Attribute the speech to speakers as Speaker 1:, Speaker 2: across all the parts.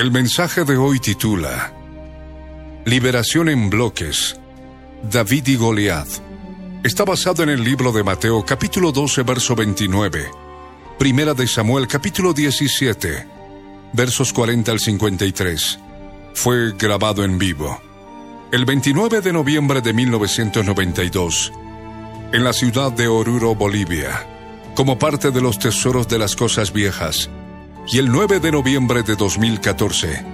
Speaker 1: El mensaje de hoy titula Liberación en bloques, David y Goliat. Está basado en el libro de Mateo capítulo 12 verso 29, Primera de Samuel capítulo 17, versos 40 al 53. Fue grabado en vivo. El 29 de noviembre de 1992, en la ciudad de Oruro, Bolivia, como parte de los tesoros de las cosas viejas, y el 9 de noviembre de 2014,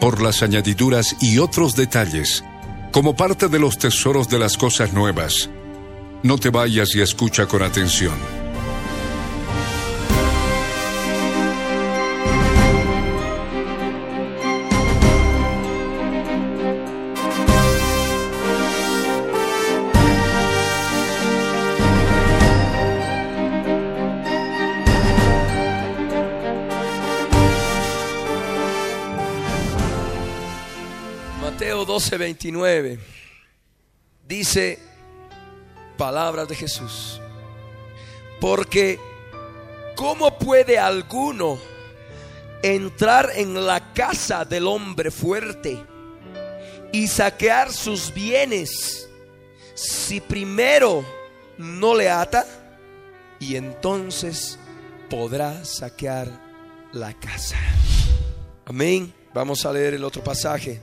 Speaker 1: por las añadiduras y otros detalles, como parte de los tesoros de las cosas nuevas. No te vayas y escucha con atención.
Speaker 2: Mateo 12, 29 dice palabras de Jesús. Porque ¿cómo puede alguno entrar en la casa del hombre fuerte y saquear sus bienes si primero no le ata? Y entonces podrá saquear la casa. Amén. Vamos a leer el otro pasaje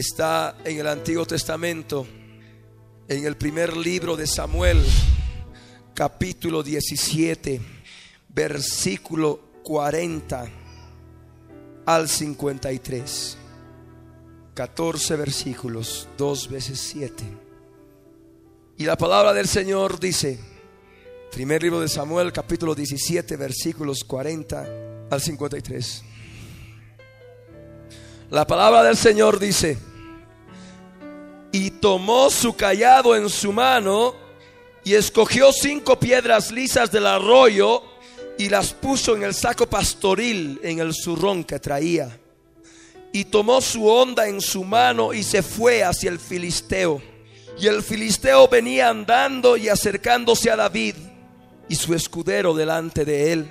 Speaker 2: está en el Antiguo Testamento, en el primer libro de Samuel, capítulo 17, versículo 40 al 53. 14 versículos, dos veces siete. Y la palabra del Señor dice, primer libro de Samuel, capítulo 17, versículos 40 al 53. La palabra del Señor dice, y tomó su callado en su mano y escogió cinco piedras lisas del arroyo y las puso en el saco pastoril en el zurrón que traía. Y tomó su onda en su mano y se fue hacia el filisteo. Y el filisteo venía andando y acercándose a David y su escudero delante de él.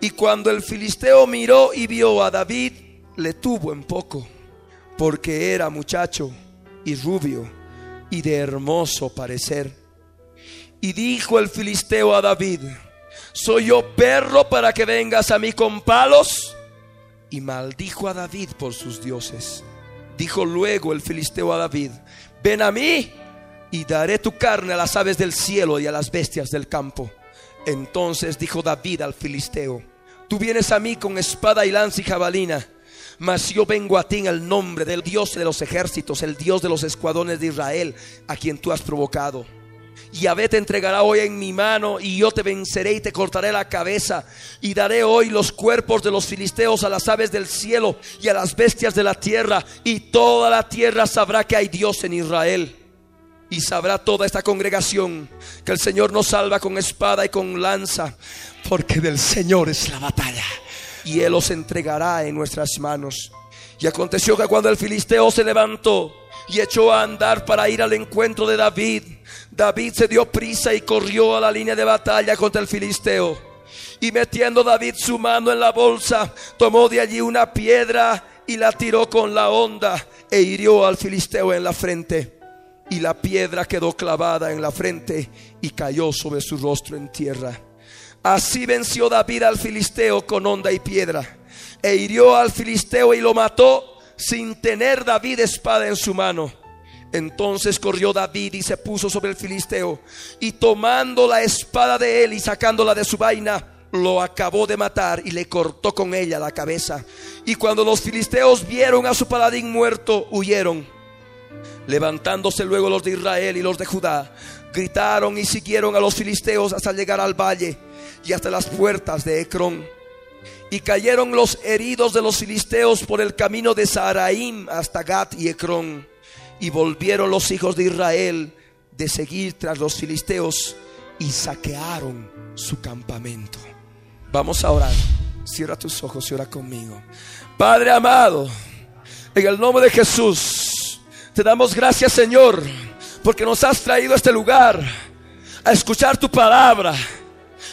Speaker 2: Y cuando el filisteo miró y vio a David, le tuvo en poco, porque era muchacho y rubio y de hermoso parecer. Y dijo el filisteo a David, ¿soy yo perro para que vengas a mí con palos? Y maldijo a David por sus dioses. Dijo luego el filisteo a David, ven a mí y daré tu carne a las aves del cielo y a las bestias del campo. Entonces dijo David al filisteo, tú vienes a mí con espada y lanza y jabalina mas yo vengo a ti en el nombre del Dios de los ejércitos, el Dios de los escuadrones de Israel, a quien tú has provocado. Yahvé te entregará hoy en mi mano y yo te venceré y te cortaré la cabeza y daré hoy los cuerpos de los filisteos a las aves del cielo y a las bestias de la tierra y toda la tierra sabrá que hay Dios en Israel. Y sabrá toda esta congregación que el Señor nos salva con espada y con lanza, porque del Señor es la batalla y Él os entregará en nuestras manos. Y aconteció que cuando el filisteo se levantó y echó a andar para ir al encuentro de David, David se dio prisa y corrió a la línea de batalla contra el filisteo. Y metiendo David su mano en la bolsa, tomó de allí una piedra y la tiró con la honda e hirió al filisteo en la frente. Y la piedra quedó clavada en la frente y cayó sobre su rostro en tierra. Así venció David al filisteo con honda y piedra, e hirió al filisteo y lo mató sin tener David espada en su mano. Entonces corrió David y se puso sobre el filisteo, y tomando la espada de él y sacándola de su vaina, lo acabó de matar y le cortó con ella la cabeza. Y cuando los filisteos vieron a su paladín muerto, huyeron Levantándose luego los de Israel y los de Judá, gritaron y siguieron a los filisteos hasta llegar al valle y hasta las puertas de Ecrón. Y cayeron los heridos de los filisteos por el camino de Saraim hasta Gat y Ecrón. Y volvieron los hijos de Israel de seguir tras los filisteos y saquearon su campamento. Vamos a orar. Cierra tus ojos y ora conmigo. Padre amado, en el nombre de Jesús, te damos gracias Señor, porque nos has traído a este lugar a escuchar tu palabra.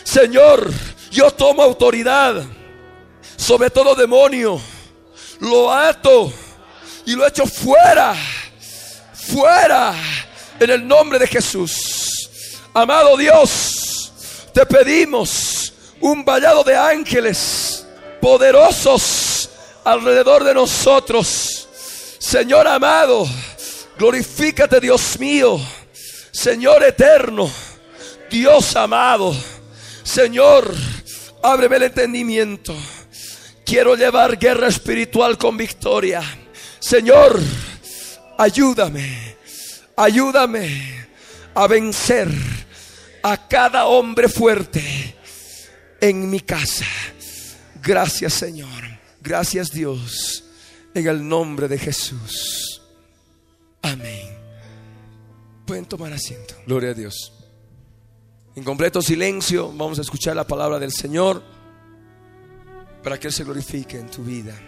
Speaker 2: Señor, yo tomo autoridad sobre todo demonio. Lo ato y lo echo fuera, fuera, en el nombre de Jesús. Amado Dios, te pedimos un vallado de ángeles poderosos alrededor de nosotros. Señor amado, glorifícate Dios mío, Señor eterno, Dios amado, Señor, ábreme el entendimiento. Quiero llevar guerra espiritual con victoria. Señor, ayúdame, ayúdame a vencer a cada hombre fuerte en mi casa. Gracias Señor, gracias Dios, en el nombre de Jesús. Amén. Pueden tomar asiento. Gloria a Dios. En completo silencio vamos a escuchar la palabra del Señor para que Él se glorifique en tu vida.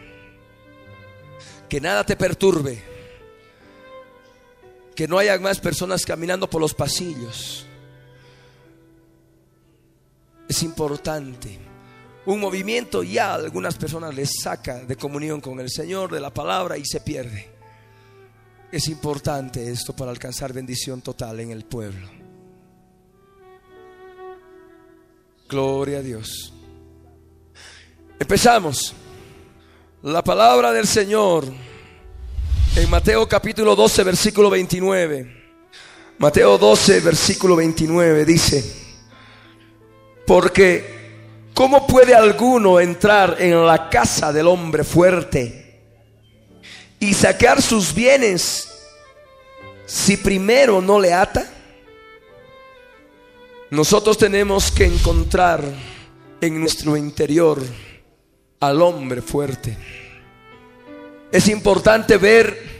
Speaker 2: Que nada te perturbe. Que no haya más personas caminando por los pasillos. Es importante. Un movimiento ya a algunas personas les saca de comunión con el Señor, de la palabra y se pierde. Es importante esto para alcanzar bendición total en el pueblo. Gloria a Dios. Empezamos. La palabra del Señor en Mateo capítulo 12, versículo 29. Mateo 12, versículo 29 dice, porque ¿cómo puede alguno entrar en la casa del hombre fuerte y sacar sus bienes si primero no le ata? Nosotros tenemos que encontrar en nuestro interior al hombre fuerte. Es importante ver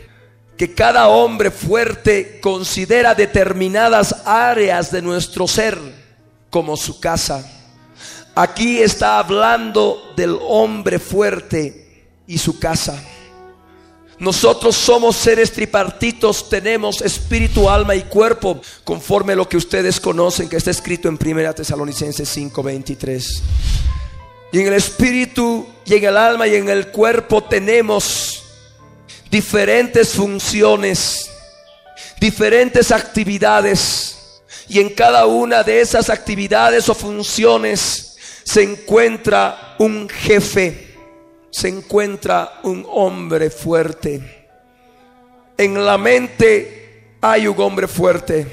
Speaker 2: que cada hombre fuerte considera determinadas áreas de nuestro ser como su casa. Aquí está hablando del hombre fuerte y su casa. Nosotros somos seres tripartitos, tenemos espíritu, alma y cuerpo, conforme lo que ustedes conocen que está escrito en 1 Tesalonicenses 5:23. Y en el espíritu y en el alma y en el cuerpo tenemos diferentes funciones, diferentes actividades. Y en cada una de esas actividades o funciones se encuentra un jefe, se encuentra un hombre fuerte. En la mente hay un hombre fuerte.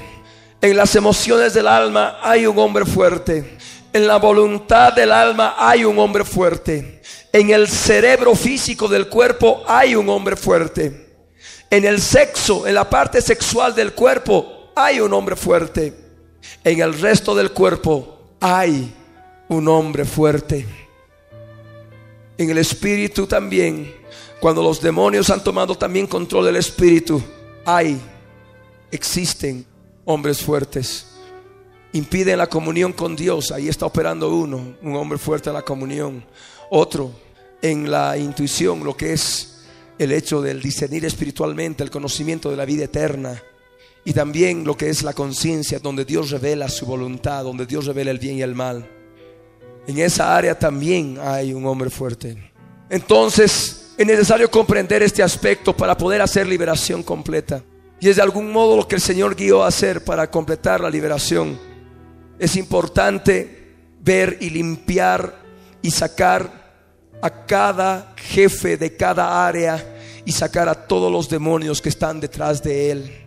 Speaker 2: En las emociones del alma hay un hombre fuerte. En la voluntad del alma hay un hombre fuerte. En el cerebro físico del cuerpo hay un hombre fuerte. En el sexo, en la parte sexual del cuerpo, hay un hombre fuerte. En el resto del cuerpo hay un hombre fuerte. En el espíritu también, cuando los demonios han tomado también control del espíritu, hay, existen hombres fuertes impiden la comunión con Dios, ahí está operando uno, un hombre fuerte en la comunión. Otro en la intuición, lo que es el hecho del discernir espiritualmente, el conocimiento de la vida eterna. Y también lo que es la conciencia, donde Dios revela su voluntad, donde Dios revela el bien y el mal. En esa área también hay un hombre fuerte. Entonces es necesario comprender este aspecto para poder hacer liberación completa. Y es de algún modo lo que el Señor guió a hacer para completar la liberación es importante ver y limpiar y sacar a cada jefe de cada área y sacar a todos los demonios que están detrás de él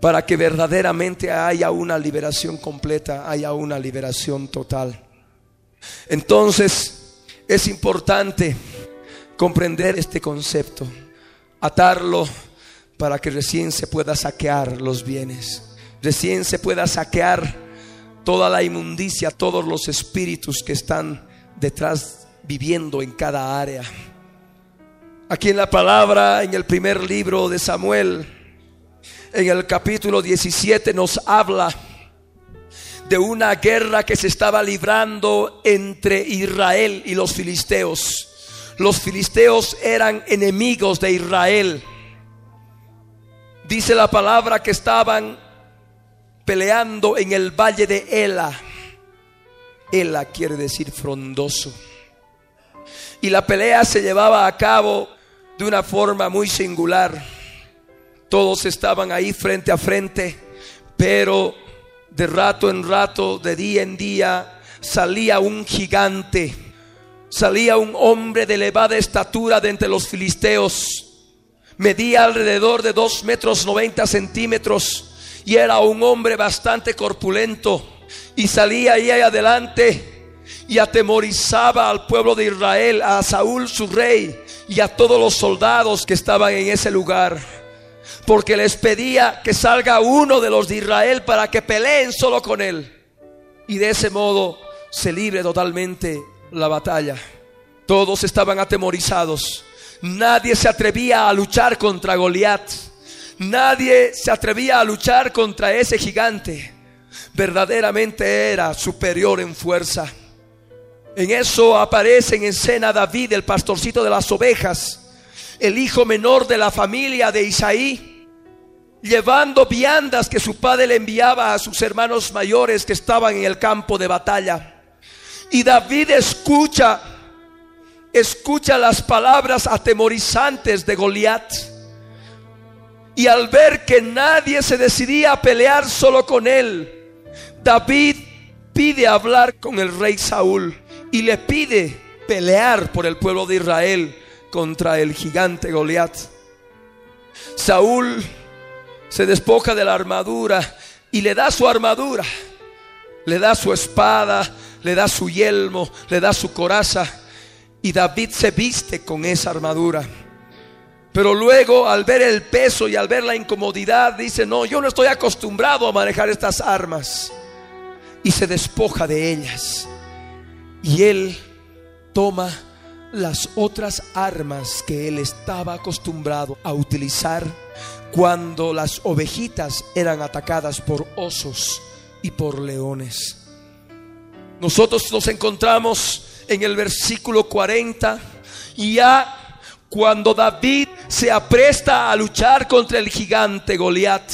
Speaker 2: para que verdaderamente haya una liberación completa, haya una liberación total. Entonces, es importante comprender este concepto, atarlo para que recién se pueda saquear los bienes, recién se pueda saquear toda la inmundicia, todos los espíritus que están detrás viviendo en cada área. Aquí en la palabra, en el primer libro de Samuel, en el capítulo 17 nos habla de una guerra que se estaba librando entre Israel y los filisteos. Los filisteos eran enemigos de Israel. Dice la palabra que estaban peleando en el valle de Ela. Ela quiere decir frondoso. Y la pelea se llevaba a cabo de una forma muy singular. Todos estaban ahí frente a frente, pero de rato en rato, de día en día, salía un gigante, salía un hombre de elevada estatura de entre los filisteos. Medía alrededor de dos metros noventa centímetros y era un hombre bastante corpulento y salía ahí adelante y atemorizaba al pueblo de Israel, a Saúl su rey y a todos los soldados que estaban en ese lugar. Porque les pedía que salga uno de los de Israel para que peleen solo con él. Y de ese modo se libre totalmente la batalla. Todos estaban atemorizados. Nadie se atrevía a luchar contra Goliat. Nadie se atrevía a luchar contra ese gigante. Verdaderamente era superior en fuerza. En eso aparece en escena David, el pastorcito de las ovejas, el hijo menor de la familia de Isaí, llevando viandas que su padre le enviaba a sus hermanos mayores que estaban en el campo de batalla. Y David escucha, escucha las palabras atemorizantes de Goliat. Y al ver que nadie se decidía a pelear solo con él, David pide hablar con el rey Saúl y le pide pelear por el pueblo de Israel contra el gigante Goliat. Saúl se despoja de la armadura y le da su armadura, le da su espada, le da su yelmo, le da su coraza y David se viste con esa armadura. Pero luego al ver el peso y al ver la incomodidad dice, no, yo no estoy acostumbrado a manejar estas armas. Y se despoja de ellas. Y él toma las otras armas que él estaba acostumbrado a utilizar cuando las ovejitas eran atacadas por osos y por leones. Nosotros nos encontramos en el versículo 40 y ya cuando David se apresta a luchar contra el gigante Goliat.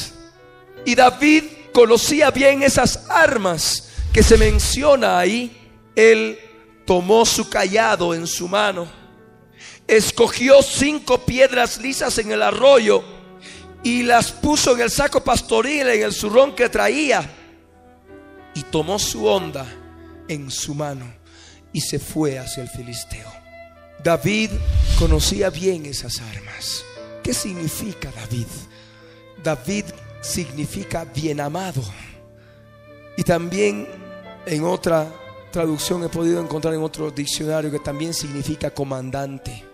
Speaker 2: Y David conocía bien esas armas que se menciona ahí él tomó su callado en su mano, escogió cinco piedras lisas en el arroyo y las puso en el saco pastoril, en el zurrón que traía, y tomó su onda en su mano y se fue hacia el filisteo. David conocía bien esas armas. ¿Qué significa David? David significa bien amado. Y también en otra traducción he podido encontrar en otro diccionario que también significa comandante.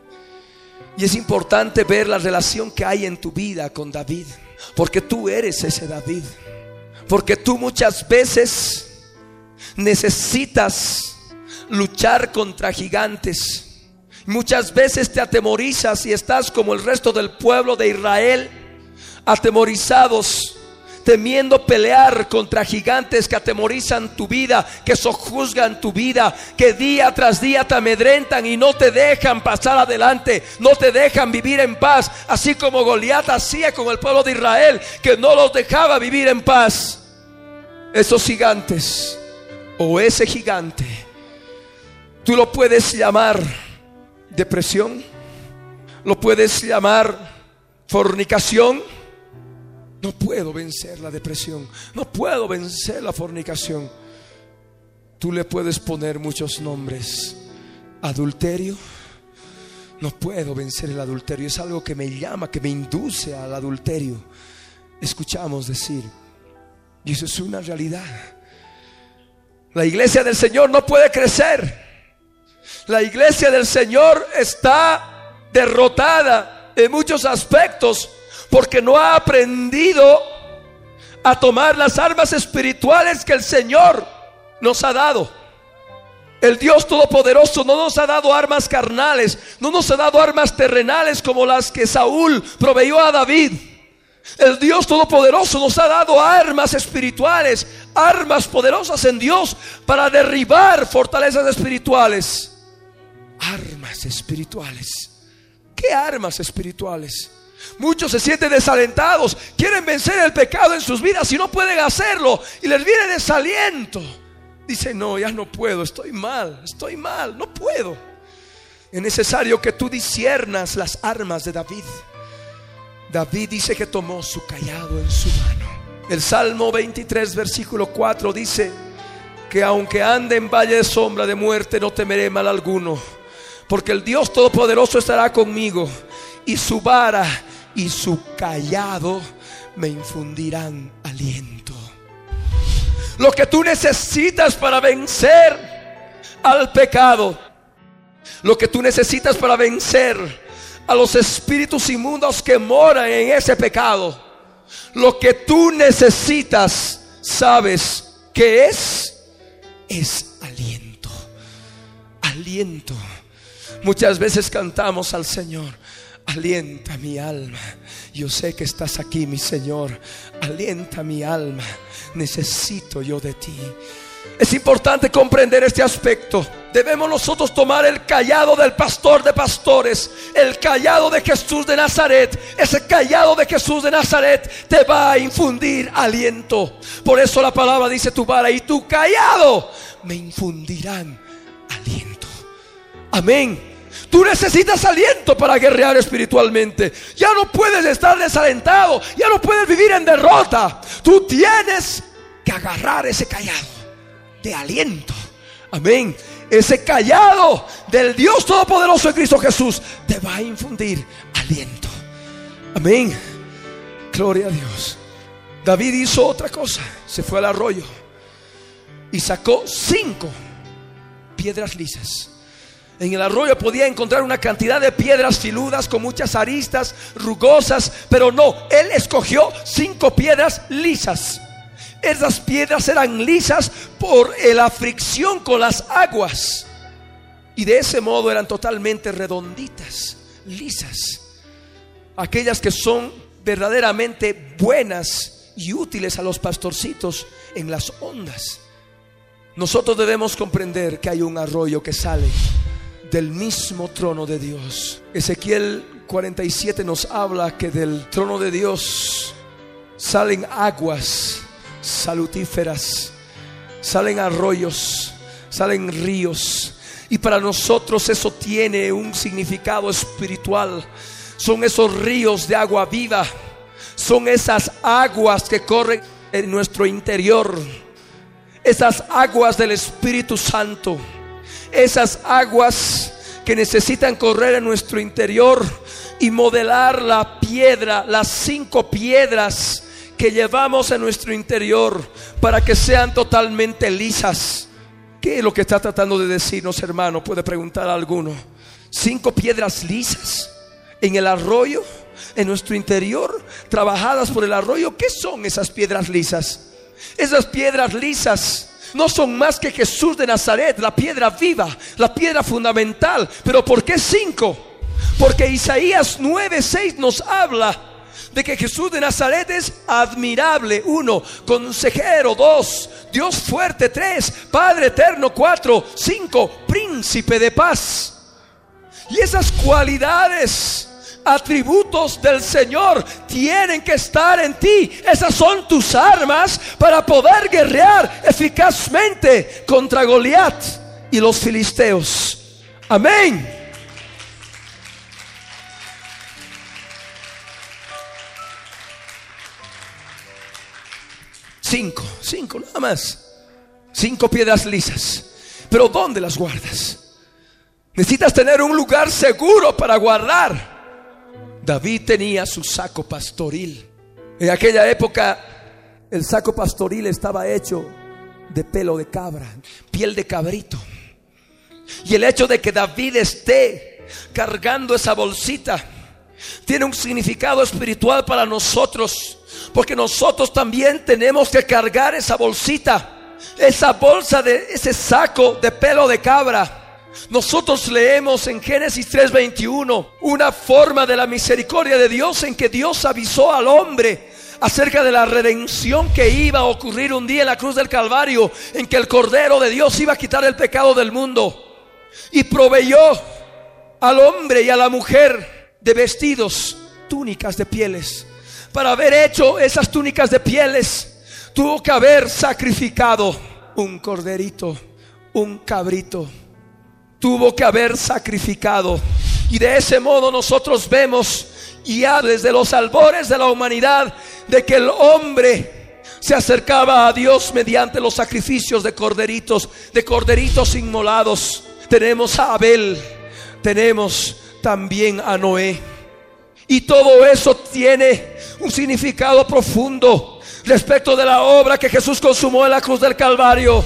Speaker 2: Y es importante ver la relación que hay en tu vida con David, porque tú eres ese David. Porque tú muchas veces necesitas luchar contra gigantes. Muchas veces te atemorizas y estás como el resto del pueblo de Israel, atemorizados temiendo pelear contra gigantes que atemorizan tu vida, que sojuzgan tu vida, que día tras día te amedrentan y no te dejan pasar adelante, no te dejan vivir en paz, así como Goliat hacía con el pueblo de Israel, que no los dejaba vivir en paz. Esos gigantes o ese gigante, tú lo puedes llamar depresión, lo puedes llamar fornicación, no puedo vencer la depresión. No puedo vencer la fornicación. Tú le puedes poner muchos nombres. Adulterio. No puedo vencer el adulterio. Es algo que me llama, que me induce al adulterio. Escuchamos decir. Y eso es una realidad. La iglesia del Señor no puede crecer. La iglesia del Señor está derrotada en muchos aspectos porque no ha aprendido a tomar las armas espirituales que el Señor nos ha dado. El Dios Todopoderoso no nos ha dado armas carnales, no nos ha dado armas terrenales como las que Saúl proveyó a David. El Dios Todopoderoso nos ha dado armas espirituales, armas poderosas en Dios para derribar fortalezas espirituales. Armas espirituales. ¿Qué armas espirituales? Muchos se sienten desalentados, quieren vencer el pecado en sus vidas y no pueden hacerlo y les viene desaliento. Dice, no, ya no puedo, estoy mal, estoy mal, no puedo. Es necesario que tú disiernas las armas de David. David dice que tomó su callado en su mano. El Salmo 23, versículo 4 dice que aunque ande en valle de sombra de muerte, no temeré mal alguno, porque el Dios Todopoderoso estará conmigo y su vara y su callado me infundirán aliento. Lo que tú necesitas para vencer al pecado, lo que tú necesitas para vencer a los espíritus inmundos que moran en ese pecado, lo que tú necesitas, sabes que es, es aliento. Aliento. Muchas veces cantamos al Señor alienta mi alma. Yo sé que estás aquí, mi Señor. Alienta mi alma. Necesito yo de ti. Es importante comprender este aspecto. Debemos nosotros tomar el callado del pastor de pastores, el callado de Jesús de Nazaret. Ese callado de Jesús de Nazaret te va a infundir aliento. Por eso la palabra dice tu vara y tu callado me infundirán aliento. Amén. Tú necesitas aliento para guerrear espiritualmente. Ya no puedes estar desalentado. Ya no puedes vivir en derrota. Tú tienes que agarrar ese callado de aliento. Amén. Ese callado del Dios Todopoderoso de Cristo Jesús te va a infundir aliento. Amén. Gloria a Dios. David hizo otra cosa. Se fue al arroyo y sacó cinco piedras lisas en el arroyo podía encontrar una cantidad de piedras filudas con muchas aristas, rugosas, pero no, él escogió cinco piedras lisas. Esas piedras eran lisas por la fricción con las aguas. Y de ese modo eran totalmente redonditas, lisas. Aquellas que son verdaderamente buenas y útiles a los pastorcitos en las ondas. Nosotros debemos comprender que hay un arroyo que sale del mismo trono de Dios. Ezequiel 47 nos habla que del trono de Dios salen aguas salutíferas, salen arroyos, salen ríos. Y para nosotros eso tiene un significado espiritual. Son esos ríos de agua viva. Son esas aguas que corren en nuestro interior. Esas aguas del Espíritu Santo esas aguas que necesitan correr en nuestro interior y modelar la piedra, las cinco piedras que llevamos en nuestro interior para que sean totalmente lisas. ¿Qué es lo que está tratando de decirnos, hermano? Puede preguntar a alguno. Cinco piedras lisas en el arroyo, en nuestro interior, trabajadas por el arroyo. ¿Qué son esas piedras lisas? Esas piedras lisas no son más que Jesús de Nazaret, la piedra viva, la piedra fundamental. Pero ¿por qué cinco? Porque Isaías 9:6 nos habla de que Jesús de Nazaret es admirable, uno, consejero, dos, Dios fuerte, tres, Padre eterno, cuatro, cinco, príncipe de paz. Y esas cualidades atributos del Señor tienen que estar en ti. Esas son tus armas para poder guerrear eficazmente contra Goliat y los filisteos. Amén. Cinco, cinco nada más. Cinco piedras lisas. Pero ¿dónde las guardas? Necesitas tener un lugar seguro para guardar David tenía su saco pastoril. En aquella época el saco pastoril estaba hecho de pelo de cabra, piel de cabrito. Y el hecho de que David esté cargando esa bolsita tiene un significado espiritual para nosotros. Porque nosotros también tenemos que cargar esa bolsita, esa bolsa de ese saco de pelo de cabra. Nosotros leemos en Génesis 3:21 una forma de la misericordia de Dios en que Dios avisó al hombre acerca de la redención que iba a ocurrir un día en la cruz del Calvario, en que el Cordero de Dios iba a quitar el pecado del mundo. Y proveyó al hombre y a la mujer de vestidos, túnicas de pieles. Para haber hecho esas túnicas de pieles, tuvo que haber sacrificado un corderito, un cabrito. Tuvo que haber sacrificado. Y de ese modo nosotros vemos ya desde los albores de la humanidad de que el hombre se acercaba a Dios mediante los sacrificios de corderitos, de corderitos inmolados. Tenemos a Abel, tenemos también a Noé. Y todo eso tiene un significado profundo respecto de la obra que Jesús consumó en la cruz del Calvario.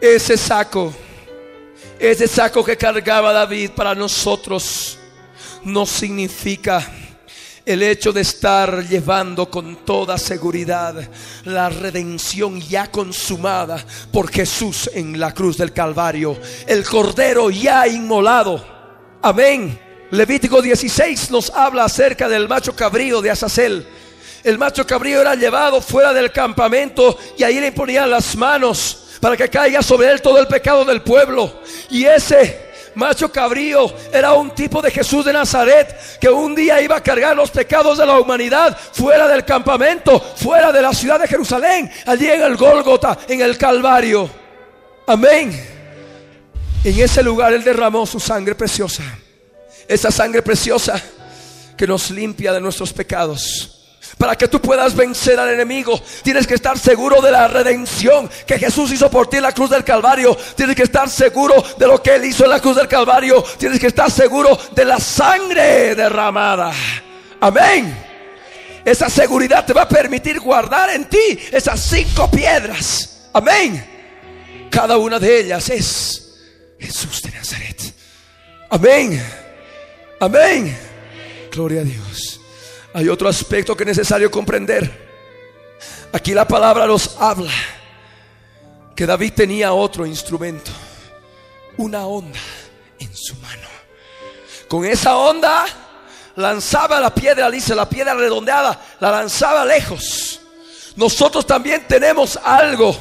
Speaker 2: Ese saco, ese saco que cargaba David para nosotros, no significa el hecho de estar llevando con toda seguridad la redención ya consumada por Jesús en la cruz del Calvario, el cordero ya inmolado. Amén. Levítico 16 nos habla acerca del macho cabrío de Azazel. El macho cabrío era llevado fuera del campamento y ahí le ponían las manos para que caiga sobre él todo el pecado del pueblo. Y ese macho cabrío era un tipo de Jesús de Nazaret que un día iba a cargar los pecados de la humanidad fuera del campamento, fuera de la ciudad de Jerusalén, allí en el Gólgota, en el Calvario. Amén. En ese lugar Él derramó su sangre preciosa. Esa sangre preciosa que nos limpia de nuestros pecados. Para que tú puedas vencer al enemigo, tienes que estar seguro de la redención que Jesús hizo por ti en la cruz del Calvario. Tienes que estar seguro de lo que Él hizo en la cruz del Calvario. Tienes que estar seguro de la sangre derramada. Amén. Esa seguridad te va a permitir guardar en ti esas cinco piedras. Amén. Cada una de ellas es Jesús de Nazaret. Amén. Amén. Gloria a Dios. Hay otro aspecto que es necesario comprender. Aquí la palabra nos habla que David tenía otro instrumento, una onda en su mano. Con esa onda lanzaba la piedra, dice la piedra redondeada, la lanzaba lejos. Nosotros también tenemos algo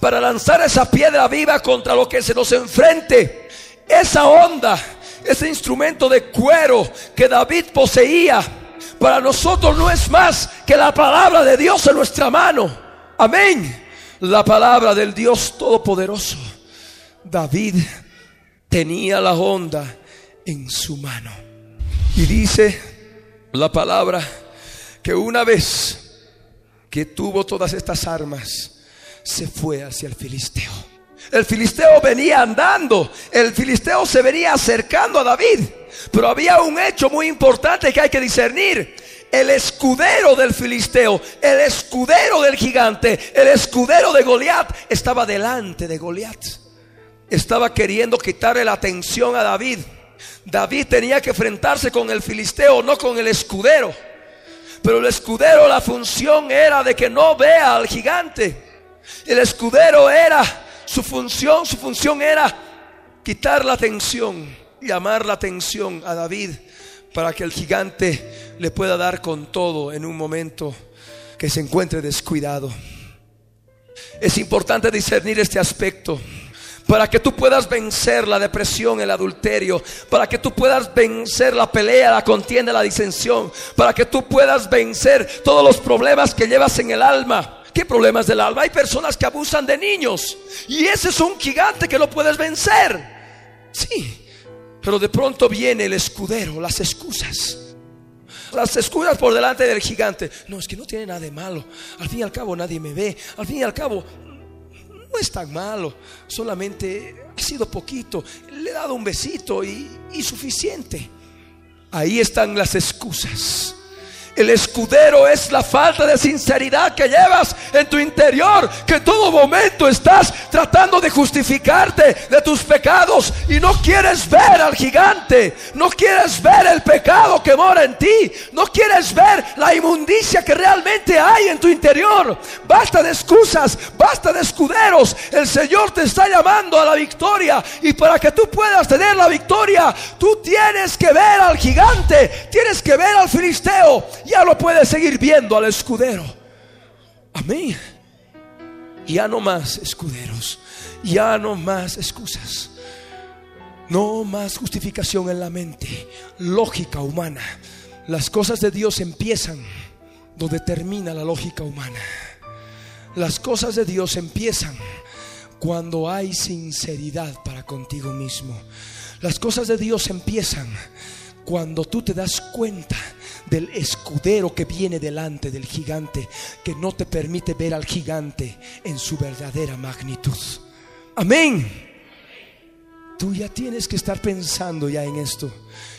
Speaker 2: para lanzar esa piedra viva contra lo que se nos enfrente. Esa onda, ese instrumento de cuero que David poseía para nosotros no es más que la palabra de Dios en nuestra mano. Amén. La palabra del Dios Todopoderoso. David tenía la onda en su mano. Y dice la palabra que una vez que tuvo todas estas armas, se fue hacia el filisteo. El filisteo venía andando, el filisteo se venía acercando a David. Pero había un hecho muy importante que hay que discernir. El escudero del filisteo, el escudero del gigante, el escudero de Goliat estaba delante de Goliat. Estaba queriendo quitarle la atención a David. David tenía que enfrentarse con el filisteo, no con el escudero. Pero el escudero, la función era de que no vea al gigante. El escudero era su función, su función era quitar la atención llamar la atención a David para que el gigante le pueda dar con todo en un momento que se encuentre descuidado. Es importante discernir este aspecto para que tú puedas vencer la depresión, el adulterio, para que tú puedas vencer la pelea, la contienda, la disensión, para que tú puedas vencer todos los problemas que llevas en el alma. ¿Qué problemas del alma? Hay personas que abusan de niños y ese es un gigante que no puedes vencer. Sí, pero de pronto viene el escudero, las excusas. Las excusas por delante del gigante. No, es que no tiene nada de malo. Al fin y al cabo nadie me ve. Al fin y al cabo no es tan malo. Solamente ha sido poquito. Le he dado un besito y, y suficiente. Ahí están las excusas. El escudero es la falta de sinceridad que llevas en tu interior, que en todo momento estás tratando de justificarte de tus pecados y no quieres ver al gigante, no quieres ver el pecado que mora en ti, no quieres ver la inmundicia que realmente hay en tu interior. Basta de excusas, basta de escuderos. El Señor te está llamando a la victoria y para que tú puedas tener la victoria, tú tienes que ver al gigante, tienes que ver al filisteo ya lo puedes seguir viendo al escudero. Amén. Ya no más escuderos, ya no más excusas, no más justificación en la mente, lógica humana. Las cosas de Dios empiezan donde termina la lógica humana. Las cosas de Dios empiezan cuando hay sinceridad para contigo mismo. Las cosas de Dios empiezan cuando tú te das cuenta del escudero que viene delante del gigante, que no te permite ver al gigante en su verdadera magnitud. Amén. Tú ya tienes que estar pensando ya en esto.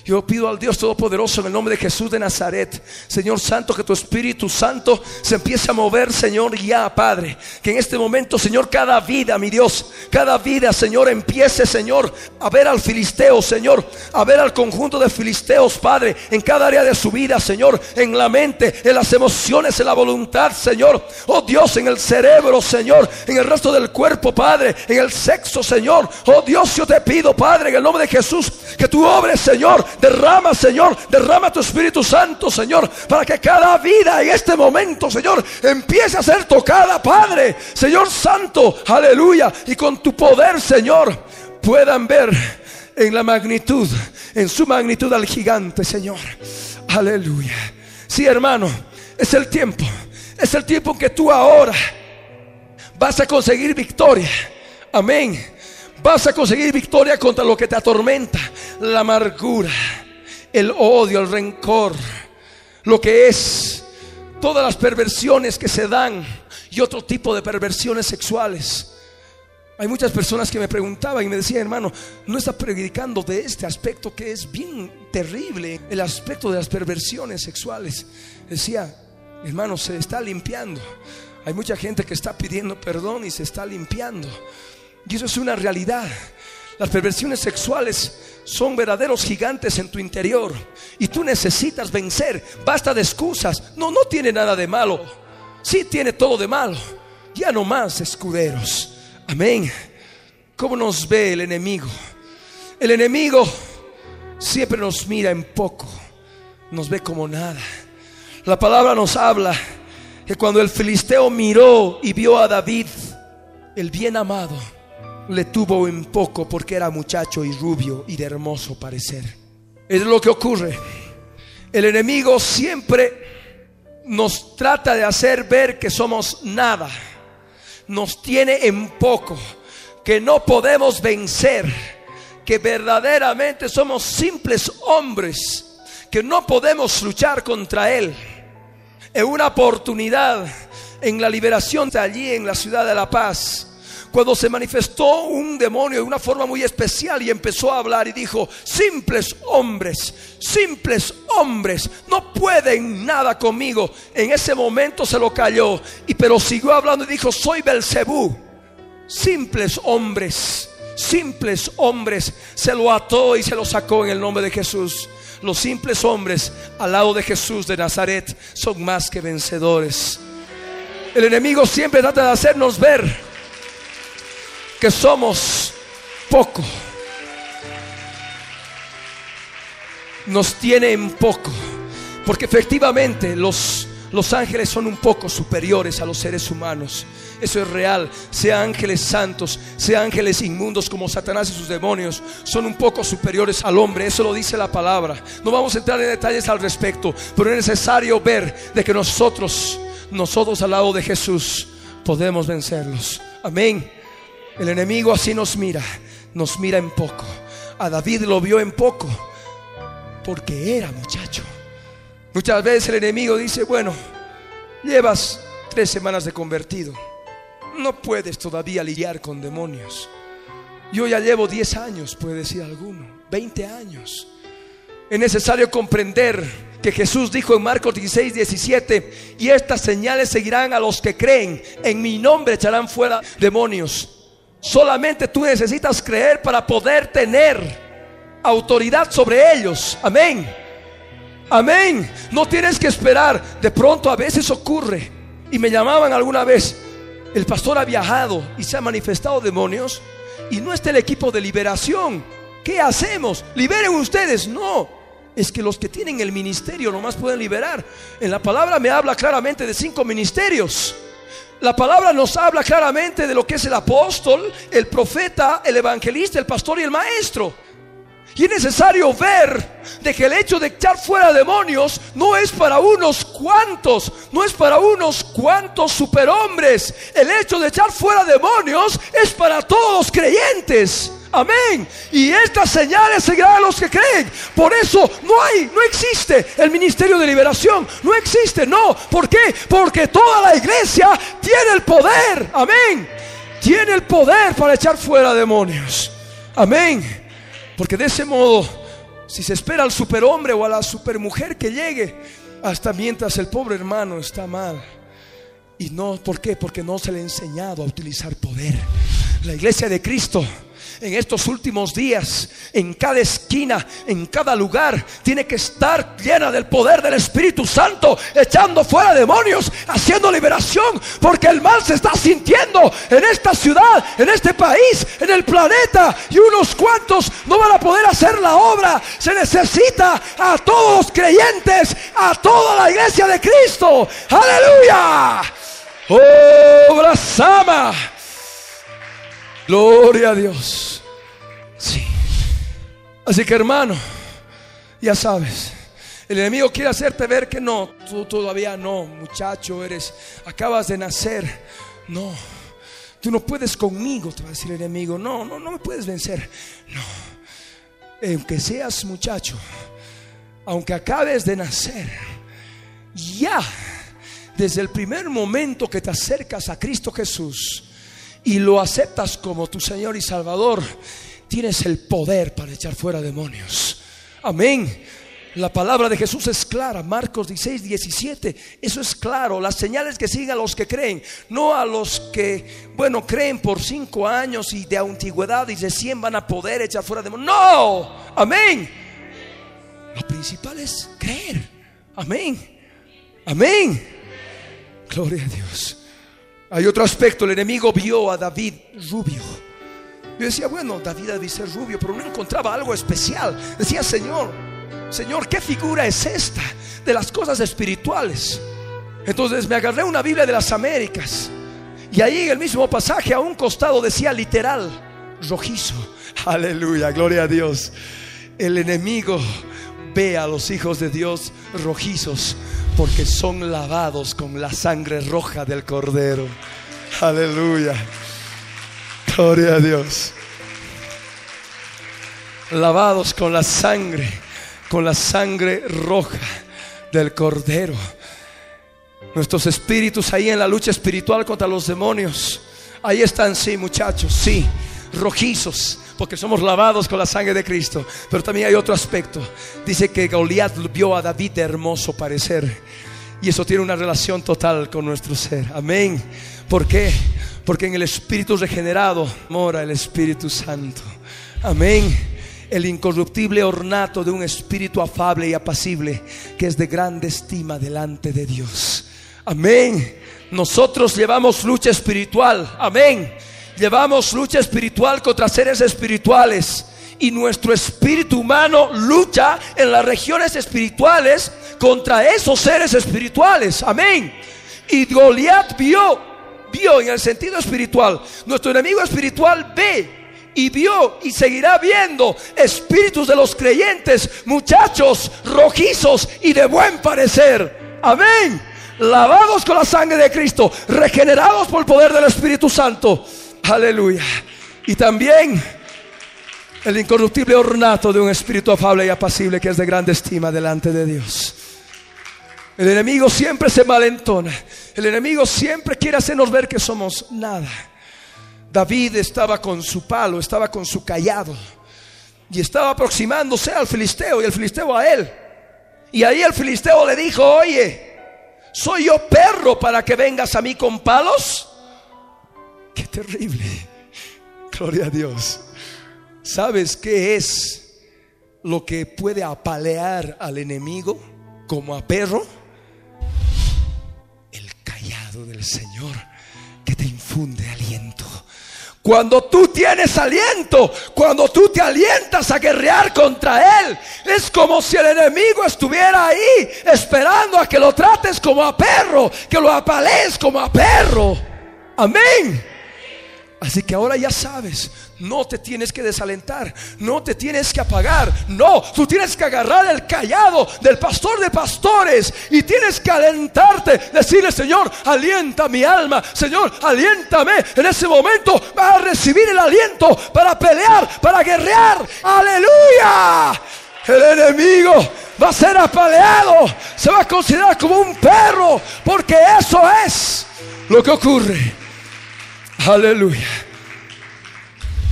Speaker 2: Yo pido al Dios Todopoderoso en el nombre de Jesús de Nazaret, Señor Santo, que tu Espíritu Santo se empiece a mover, Señor, ya, Padre. Que en este momento, Señor, cada vida, mi Dios, cada vida, Señor, empiece, Señor, a ver al filisteo, Señor, a ver al conjunto de filisteos, Padre, en cada área de su vida, Señor, en la mente, en las emociones, en la voluntad, Señor. Oh Dios, en el cerebro, Señor, en el resto del cuerpo, Padre, en el sexo, Señor. Oh Dios, yo te pido, Padre, en el nombre de Jesús, que tú obres, Señor, Derrama, Señor, derrama tu Espíritu Santo, Señor, para que cada vida en este momento, Señor, empiece a ser tocada, Padre, Señor Santo, aleluya, y con tu poder, Señor, puedan ver en la magnitud, en su magnitud al gigante, Señor. Aleluya. Sí, hermano, es el tiempo, es el tiempo en que tú ahora vas a conseguir victoria. Amén vas a conseguir victoria contra lo que te atormenta, la amargura, el odio, el rencor, lo que es todas las perversiones que se dan y otro tipo de perversiones sexuales. Hay muchas personas que me preguntaban y me decían, hermano, no está predicando de este aspecto que es bien terrible, el aspecto de las perversiones sexuales. Decía, hermano, se está limpiando. Hay mucha gente que está pidiendo perdón y se está limpiando. Y eso es una realidad. Las perversiones sexuales son verdaderos gigantes en tu interior y tú necesitas vencer. Basta de excusas. No, no tiene nada de malo. Sí tiene todo de malo. Ya no más escuderos. Amén. ¿Cómo nos ve el enemigo? El enemigo siempre nos mira en poco. Nos ve como nada. La palabra nos habla que cuando el filisteo miró y vio a David, el bien amado, le tuvo en poco porque era muchacho y rubio y de hermoso parecer. Es lo que ocurre. El enemigo siempre nos trata de hacer ver que somos nada. Nos tiene en poco, que no podemos vencer, que verdaderamente somos simples hombres, que no podemos luchar contra él. En una oportunidad en la liberación de allí en la ciudad de La Paz, cuando se manifestó un demonio de una forma muy especial y empezó a hablar y dijo, simples hombres, simples hombres, no pueden nada conmigo. En ese momento se lo calló, y pero siguió hablando y dijo, soy Belcebú, simples hombres, simples hombres, se lo ató y se lo sacó en el nombre de Jesús. Los simples hombres al lado de Jesús de Nazaret son más que vencedores. El enemigo siempre trata de hacernos ver que somos poco. Nos tiene en poco. Porque efectivamente los, los ángeles son un poco superiores a los seres humanos. Eso es real. Sea ángeles santos, sea ángeles inmundos como Satanás y sus demonios, son un poco superiores al hombre. Eso lo dice la palabra. No vamos a entrar en detalles al respecto, pero es necesario ver de que nosotros, nosotros al lado de Jesús, podemos vencerlos. Amén. El enemigo así nos mira, nos mira en poco. A David lo vio en poco porque era muchacho. Muchas veces el enemigo dice, bueno, llevas tres semanas de convertido. No puedes todavía lidiar con demonios. Yo ya llevo diez años, puede decir alguno, veinte años. Es necesario comprender que Jesús dijo en Marcos 16, 17, y estas señales seguirán a los que creen, en mi nombre echarán fuera demonios. Solamente tú necesitas creer para poder tener autoridad sobre ellos. Amén. Amén. No tienes que esperar. De pronto a veces ocurre. Y me llamaban alguna vez. El pastor ha viajado y se ha manifestado demonios. Y no está el equipo de liberación. ¿Qué hacemos? ¿Liberen ustedes? No. Es que los que tienen el ministerio nomás pueden liberar. En la palabra me habla claramente de cinco ministerios. La palabra nos habla claramente de lo que es el apóstol, el profeta, el evangelista, el pastor y el maestro. Y es necesario ver de que el hecho de echar fuera demonios no es para unos cuantos, no es para unos cuantos superhombres. El hecho de echar fuera demonios es para todos creyentes. Amén. Y estas señales seguirán a los que creen. Por eso no hay, no existe el ministerio de liberación. No existe, no. ¿Por qué? Porque toda la iglesia tiene el poder. Amén. Tiene el poder para echar fuera demonios. Amén. Porque de ese modo, si se espera al superhombre o a la supermujer que llegue, hasta mientras el pobre hermano está mal. Y no, ¿por qué? Porque no se le ha enseñado a utilizar poder. La iglesia de Cristo en estos últimos días, en cada esquina, en cada lugar, tiene que estar llena del poder del Espíritu Santo, echando fuera demonios, haciendo liberación, porque el mal se está sintiendo en esta ciudad, en este país, en el planeta, y unos cuantos no van a poder hacer la obra. Se necesita a todos los creyentes, a toda la iglesia de Cristo. Aleluya. Obra sama. Gloria a Dios. Sí. Así que hermano, ya sabes, el enemigo quiere hacerte ver que no, tú todavía no, muchacho, eres, acabas de nacer. No, tú no puedes conmigo, te va a decir el enemigo. No, no, no me puedes vencer. No, aunque seas muchacho, aunque acabes de nacer, ya, desde el primer momento que te acercas a Cristo Jesús, y lo aceptas como tu Señor y Salvador, tienes el poder para echar fuera demonios. Amén. La palabra de Jesús es clara, Marcos 16, 17, eso es claro, las señales que siguen a los que creen, no a los que, bueno, creen por cinco años y de antigüedad y recién van a poder echar fuera demonios. No, amén. Lo principal es creer, amén, amén. Gloria a Dios. Hay otro aspecto, el enemigo vio a David rubio. Yo decía, bueno, David debe ser rubio, pero no encontraba algo especial. Decía, Señor, Señor, ¿qué figura es esta de las cosas espirituales? Entonces me agarré una Biblia de las Américas y ahí en el mismo pasaje a un costado decía literal, rojizo. Aleluya, gloria a Dios. El enemigo ve a los hijos de Dios rojizos porque son lavados con la sangre roja del cordero. Aleluya. Gloria a Dios. Lavados con la sangre, con la sangre roja del cordero. Nuestros espíritus ahí en la lucha espiritual contra los demonios. Ahí están, sí, muchachos, sí, rojizos, porque somos lavados con la sangre de Cristo. Pero también hay otro aspecto. Dice que Goliat vio a David de hermoso parecer. Y eso tiene una relación total con nuestro ser. Amén. ¿Por qué? Porque en el Espíritu regenerado mora el Espíritu Santo. Amén. El incorruptible ornato de un espíritu afable y apacible que es de grande estima delante de Dios. Amén. Nosotros llevamos lucha espiritual. Amén llevamos lucha espiritual contra seres espirituales y nuestro espíritu humano lucha en las regiones espirituales contra esos seres espirituales. Amén. Y Goliat vio, vio en el sentido espiritual. Nuestro enemigo espiritual ve y vio y seguirá viendo espíritus de los creyentes, muchachos rojizos y de buen parecer. Amén. Lavados con la sangre de Cristo, regenerados por el poder del Espíritu Santo. Aleluya. Y también el incorruptible ornato de un espíritu afable y apacible que es de grande estima delante de Dios. El enemigo siempre se malentona. El enemigo siempre quiere hacernos ver que somos nada. David estaba con su palo, estaba con su callado y estaba aproximándose al filisteo y el filisteo a él. Y ahí el filisteo le dijo, oye, ¿soy yo perro para que vengas a mí con palos? Qué terrible. Gloria a Dios. ¿Sabes qué es lo que puede apalear al enemigo como a perro? El callado del Señor que te infunde aliento. Cuando tú tienes aliento, cuando tú te alientas a guerrear contra Él, es como si el enemigo estuviera ahí esperando a que lo trates como a perro, que lo apalees como a perro. Amén. Así que ahora ya sabes, no te tienes que desalentar, no te tienes que apagar, no, tú tienes que agarrar el callado del pastor de pastores y tienes que alentarte, decirle, Señor, alienta mi alma, Señor, aliéntame. En ese momento vas a recibir el aliento para pelear, para guerrear. Aleluya. El enemigo va a ser apaleado, se va a considerar como un perro, porque eso es lo que ocurre. Aleluya.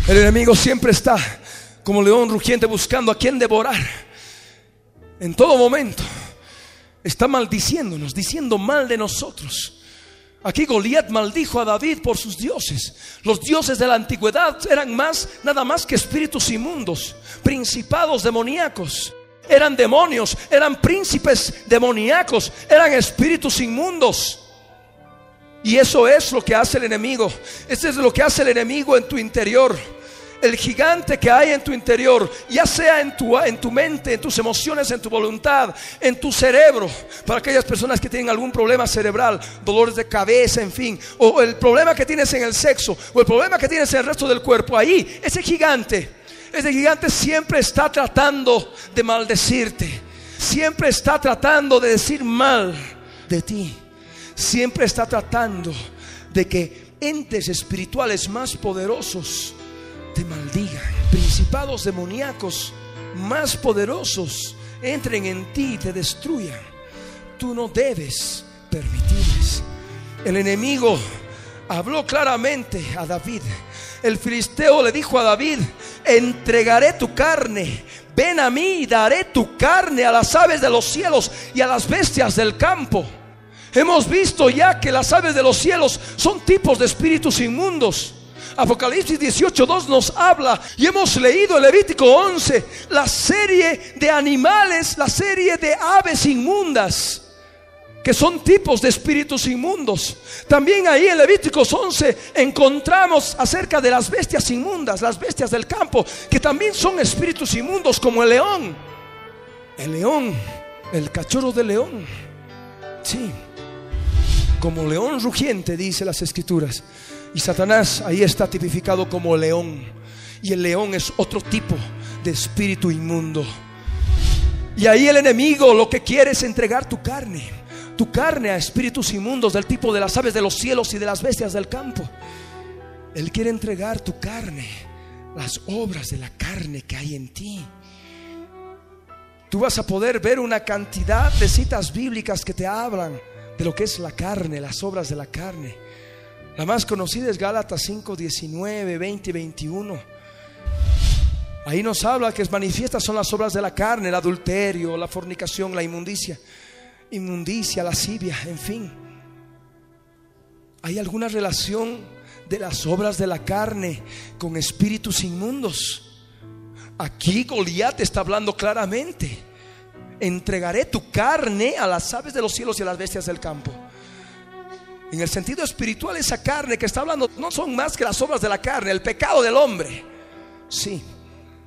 Speaker 2: El enemigo siempre está como león rugiente buscando a quien devorar. En todo momento está maldiciéndonos, diciendo mal de nosotros. Aquí Goliat maldijo a David por sus dioses. Los dioses de la antigüedad eran más, nada más que espíritus inmundos, principados demoníacos. Eran demonios, eran príncipes demoníacos, eran espíritus inmundos. Y eso es lo que hace el enemigo. Eso es lo que hace el enemigo en tu interior. El gigante que hay en tu interior, ya sea en tu, en tu mente, en tus emociones, en tu voluntad, en tu cerebro, para aquellas personas que tienen algún problema cerebral, dolores de cabeza, en fin, o el problema que tienes en el sexo, o el problema que tienes en el resto del cuerpo, ahí, ese gigante, ese gigante siempre está tratando de maldecirte, siempre está tratando de decir mal de ti siempre está tratando de que entes espirituales más poderosos te maldigan. Principados demoníacos más poderosos entren en ti y te destruyan. Tú no debes permitirles. El enemigo habló claramente a David. El filisteo le dijo a David, entregaré tu carne. Ven a mí y daré tu carne a las aves de los cielos y a las bestias del campo. Hemos visto ya que las aves de los cielos son tipos de espíritus inmundos. Apocalipsis 18.2 nos habla y hemos leído Levítico 11, la serie de animales, la serie de aves inmundas, que son tipos de espíritus inmundos. También ahí en Levíticos 11 encontramos acerca de las bestias inmundas, las bestias del campo, que también son espíritus inmundos como el león. El león, el cachorro de león. Sí, como león rugiente, dice las escrituras. Y Satanás ahí está tipificado como león. Y el león es otro tipo de espíritu inmundo. Y ahí el enemigo lo que quiere es entregar tu carne, tu carne a espíritus inmundos del tipo de las aves de los cielos y de las bestias del campo. Él quiere entregar tu carne, las obras de la carne que hay en ti. Tú vas a poder ver una cantidad de citas bíblicas que te hablan de lo que es la carne, las obras de la carne. La más conocida es Gálatas 5, 19, 20 y 21. Ahí nos habla que es manifiestas son las obras de la carne, el adulterio, la fornicación, la inmundicia, inmundicia, lascivia, en fin. ¿Hay alguna relación de las obras de la carne con espíritus inmundos? Aquí Goliat está hablando claramente entregaré tu carne a las aves de los cielos y a las bestias del campo. En el sentido espiritual, esa carne que está hablando no son más que las obras de la carne, el pecado del hombre. Sí.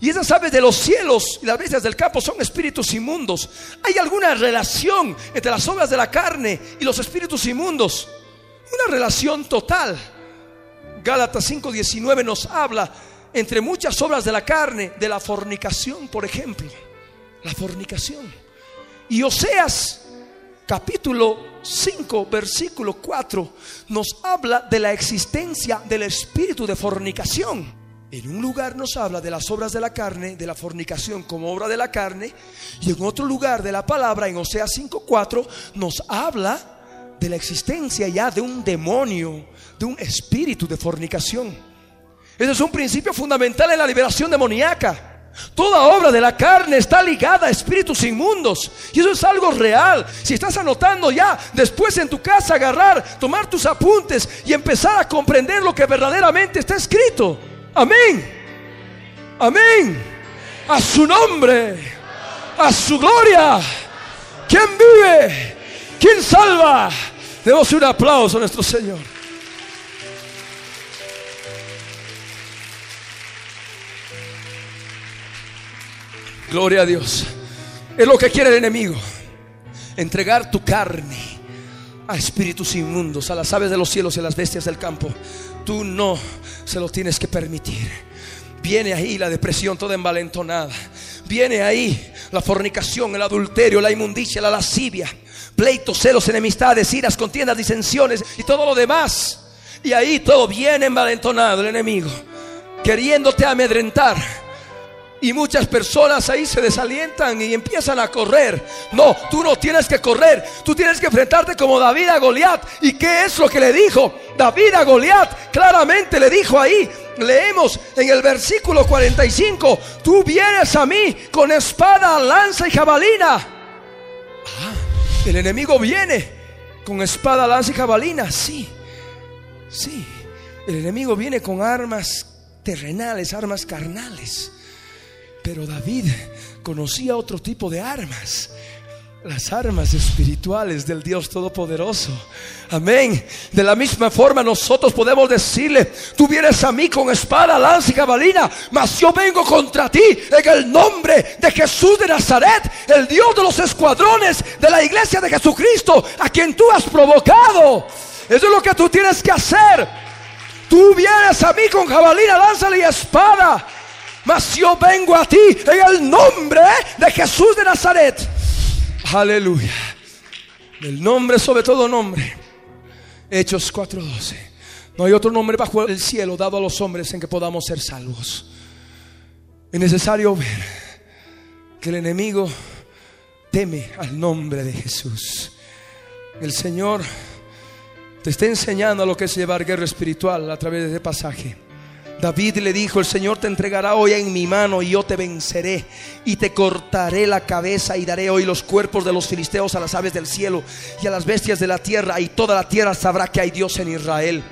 Speaker 2: Y esas aves de los cielos y las bestias del campo son espíritus inmundos. ¿Hay alguna relación entre las obras de la carne y los espíritus inmundos? Una relación total. Gálatas 5:19 nos habla entre muchas obras de la carne, de la fornicación, por ejemplo la fornicación. Y Oseas capítulo 5, versículo 4 nos habla de la existencia del espíritu de fornicación. En un lugar nos habla de las obras de la carne, de la fornicación como obra de la carne, y en otro lugar de la palabra, en Oseas 5:4, nos habla de la existencia ya de un demonio, de un espíritu de fornicación. Ese es un principio fundamental en la liberación demoníaca. Toda obra de la carne está ligada a espíritus inmundos. Y eso es algo real. Si estás anotando ya, después en tu casa agarrar, tomar tus apuntes y empezar a comprender lo que verdaderamente está escrito. Amén. Amén. A su nombre. A su gloria. ¿Quién vive? ¿Quién salva? Demos un aplauso a nuestro Señor. Gloria a Dios. Es lo que quiere el enemigo. Entregar tu carne a espíritus inmundos, a las aves de los cielos y a las bestias del campo. Tú no se lo tienes que permitir. Viene ahí la depresión toda envalentonada. Viene ahí la fornicación, el adulterio, la inmundicia, la lascivia, pleitos, celos, enemistades, iras, contiendas, disensiones y todo lo demás. Y ahí todo viene envalentonado el enemigo, queriéndote amedrentar y muchas personas ahí se desalientan y empiezan a correr. No, tú no tienes que correr. Tú tienes que enfrentarte como David a Goliat. ¿Y qué es lo que le dijo? David a Goliat claramente le dijo ahí. Leemos en el versículo 45. Tú vienes a mí con espada, lanza y jabalina. Ah, el enemigo viene con espada, lanza y jabalina. Sí, sí. El enemigo viene con armas terrenales, armas carnales. Pero David conocía otro tipo de armas. Las armas espirituales del Dios Todopoderoso. Amén. De la misma forma nosotros podemos decirle, tú vienes a mí con espada, lanza y cabalina, mas yo vengo contra ti en el nombre de Jesús de Nazaret, el Dios de los escuadrones de la iglesia de Jesucristo, a quien tú has provocado. Eso es lo que tú tienes que hacer. Tú vienes a mí con jabalina, lanza y espada mas yo vengo a ti en el nombre de Jesús de Nazaret. Aleluya. El nombre sobre todo nombre. Hechos 4:12. No hay otro nombre bajo el cielo dado a los hombres en que podamos ser salvos. Es necesario ver que el enemigo teme al nombre de Jesús. El Señor te está enseñando lo que es llevar guerra espiritual a través de este pasaje. David le dijo, el Señor te entregará hoy en mi mano y yo te venceré y te cortaré la cabeza y daré hoy los cuerpos de los filisteos a las aves del cielo y a las bestias de la tierra y toda la tierra sabrá que hay Dios en Israel.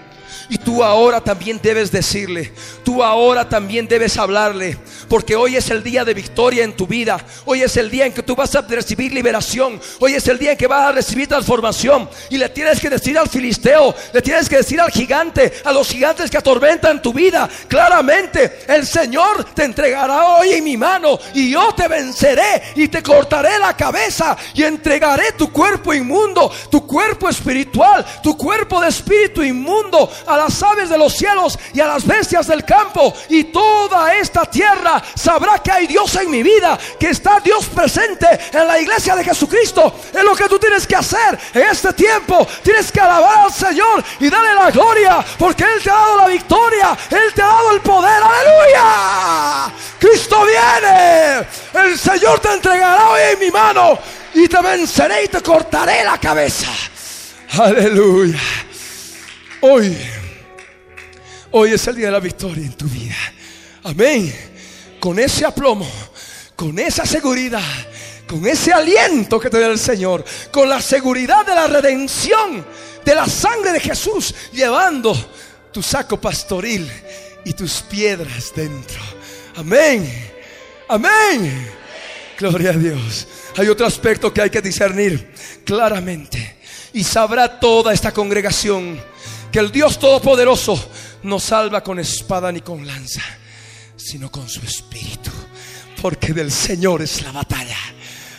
Speaker 2: Y tú ahora también debes decirle, tú ahora también debes hablarle, porque hoy es el día de victoria en tu vida, hoy es el día en que tú vas a recibir liberación, hoy es el día en que vas a recibir transformación. Y le tienes que decir al filisteo, le tienes que decir al gigante, a los gigantes que atormentan tu vida, claramente, el Señor te entregará hoy en mi mano y yo te venceré y te cortaré la cabeza y entregaré tu cuerpo inmundo, tu cuerpo espiritual, tu cuerpo de espíritu inmundo a las aves de los cielos y a las bestias del campo. Y toda esta tierra sabrá que hay Dios en mi vida, que está Dios presente en la iglesia de Jesucristo. Es lo que tú tienes que hacer en este tiempo. Tienes que alabar al Señor y darle la gloria, porque Él te ha dado la victoria, Él te ha dado el poder. Aleluya. Cristo viene. El Señor te entregará hoy en mi mano y te venceré y te cortaré la cabeza. Aleluya. Hoy, hoy es el día de la victoria en tu vida. Amén. Con ese aplomo, con esa seguridad, con ese aliento que te da el Señor, con la seguridad de la redención de la sangre de Jesús, llevando tu saco pastoril y tus piedras dentro. Amén. Amén. Gloria a Dios. Hay otro aspecto que hay que discernir claramente. Y sabrá toda esta congregación que el Dios Todopoderoso no salva con espada ni con lanza, sino con su espíritu, porque del Señor es la batalla.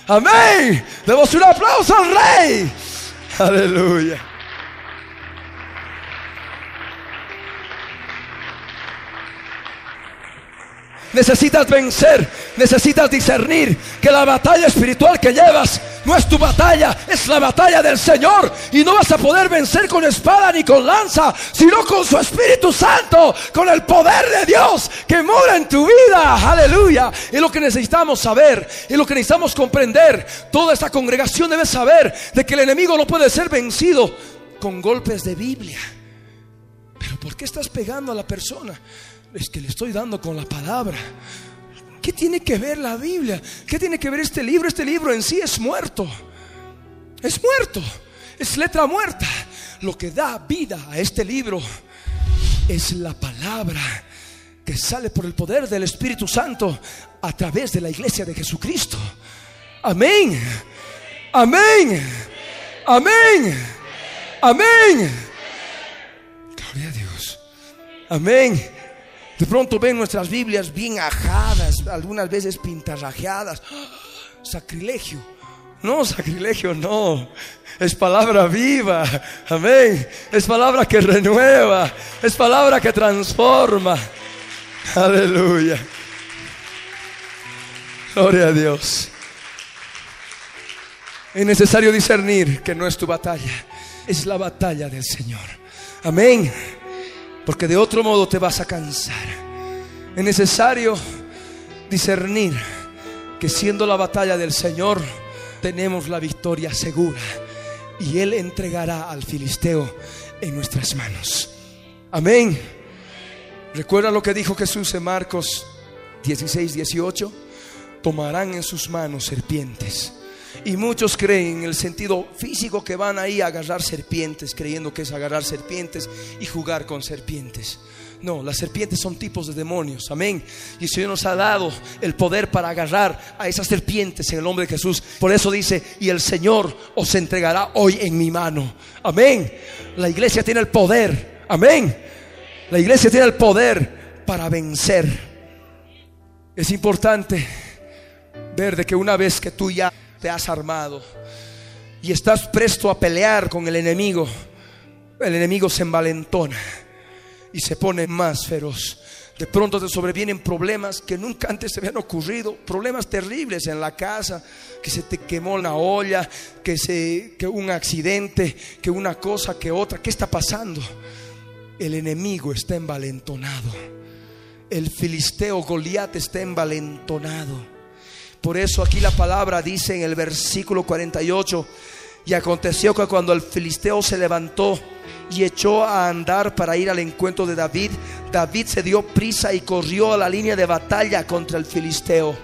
Speaker 2: Amén. Demos un aplauso al Rey. Aleluya. Necesitas vencer, necesitas discernir que la batalla espiritual que llevas no es tu batalla, es la batalla del Señor. Y no vas a poder vencer con espada ni con lanza, sino con su Espíritu Santo, con el poder de Dios que mora en tu vida. Aleluya. Es lo que necesitamos saber, es lo que necesitamos comprender. Toda esta congregación debe saber de que el enemigo no puede ser vencido con golpes de Biblia. Pero ¿por qué estás pegando a la persona? Es que le estoy dando con la palabra. ¿Qué tiene que ver la Biblia? ¿Qué tiene que ver este libro? Este libro en sí es muerto. Es muerto. Es letra muerta. Lo que da vida a este libro es la palabra que sale por el poder del Espíritu Santo a través de la iglesia de Jesucristo. Amén. Amén. Amén. Amén. Gloria a Dios. Amén. De pronto ven nuestras Biblias bien ajadas, algunas veces pintarrajeadas. Sacrilegio. No, sacrilegio no. Es palabra viva. Amén. Es palabra que renueva. Es palabra que transforma. Aleluya. Gloria a Dios. Es necesario discernir que no es tu batalla, es la batalla del Señor. Amén. Porque de otro modo te vas a cansar. Es necesario discernir que siendo la batalla del Señor, tenemos la victoria segura. Y Él entregará al filisteo en nuestras manos. Amén. Recuerda lo que dijo Jesús en Marcos 16, 18. Tomarán en sus manos serpientes y muchos creen en el sentido físico que van ahí a agarrar serpientes, creyendo que es agarrar serpientes y jugar con serpientes. No, las serpientes son tipos de demonios, amén. Y el Señor nos ha dado el poder para agarrar a esas serpientes en el nombre de Jesús. Por eso dice, y el Señor os entregará hoy en mi mano. Amén. La iglesia tiene el poder, amén. La iglesia tiene el poder para vencer. Es importante ver de que una vez que tú ya te has armado y estás presto a pelear con el enemigo, el enemigo se envalentona y se pone más feroz. De pronto te sobrevienen problemas que nunca antes se habían ocurrido, problemas terribles en la casa, que se te quemó una olla, que, se, que un accidente, que una cosa, que otra. ¿Qué está pasando? El enemigo está envalentonado. El filisteo Goliat está envalentonado. Por eso aquí la palabra dice en el versículo 48, y aconteció que cuando el filisteo se levantó y echó a andar para ir al encuentro de David, David se dio prisa y corrió a la línea de batalla contra el filisteo.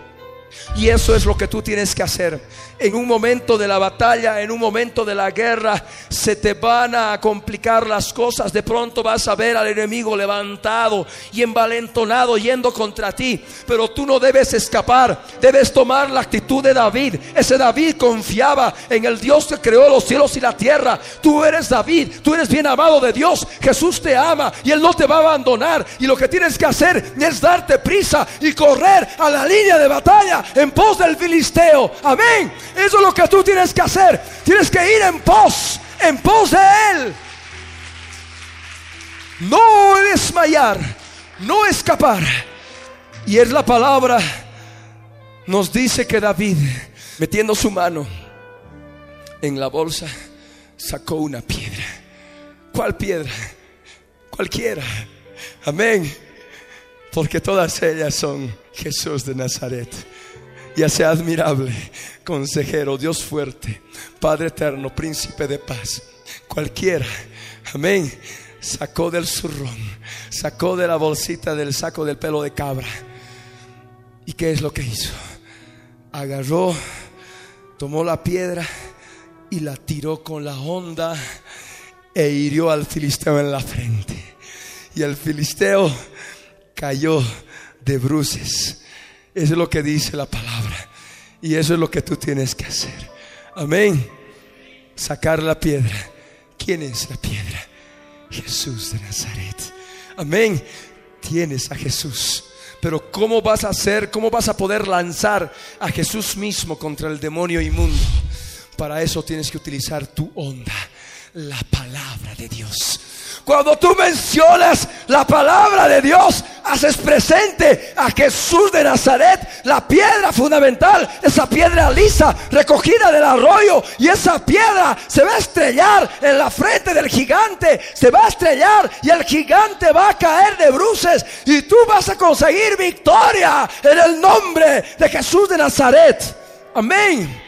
Speaker 2: Y eso es lo que tú tienes que hacer. En un momento de la batalla, en un momento de la guerra, se te van a complicar las cosas. De pronto vas a ver al enemigo levantado y envalentonado yendo contra ti. Pero tú no debes escapar. Debes tomar la actitud de David. Ese David confiaba en el Dios que creó los cielos y la tierra. Tú eres David. Tú eres bien amado de Dios. Jesús te ama y Él no te va a abandonar. Y lo que tienes que hacer es darte prisa y correr a la línea de batalla en pos del filisteo. Amén. Eso es lo que tú tienes que hacer. Tienes que ir en pos, en pos de él. No desmayar, no escapar. Y es la palabra, nos dice que David, metiendo su mano en la bolsa, sacó una piedra. ¿Cuál piedra? Cualquiera. Amén. Porque todas ellas son Jesús de Nazaret y sea admirable, consejero, Dios fuerte, Padre eterno, príncipe de paz. Cualquiera, amén, sacó del zurrón, sacó de la bolsita del saco del pelo de cabra. ¿Y qué es lo que hizo? Agarró, tomó la piedra y la tiró con la onda e hirió al filisteo en la frente. Y el filisteo cayó de bruces eso es lo que dice la palabra. Y eso es lo que tú tienes que hacer. Amén. Sacar la piedra. ¿Quién es la piedra? Jesús de Nazaret. Amén. Tienes a Jesús. Pero ¿cómo vas a hacer? ¿Cómo vas a poder lanzar a Jesús mismo contra el demonio inmundo? Para eso tienes que utilizar tu onda, la palabra de Dios. Cuando tú mencionas la palabra de Dios, haces presente a Jesús de Nazaret, la piedra fundamental, esa piedra lisa recogida del arroyo y esa piedra se va a estrellar en la frente del gigante, se va a estrellar y el gigante va a caer de bruces y tú vas a conseguir victoria en el nombre de Jesús de Nazaret. Amén.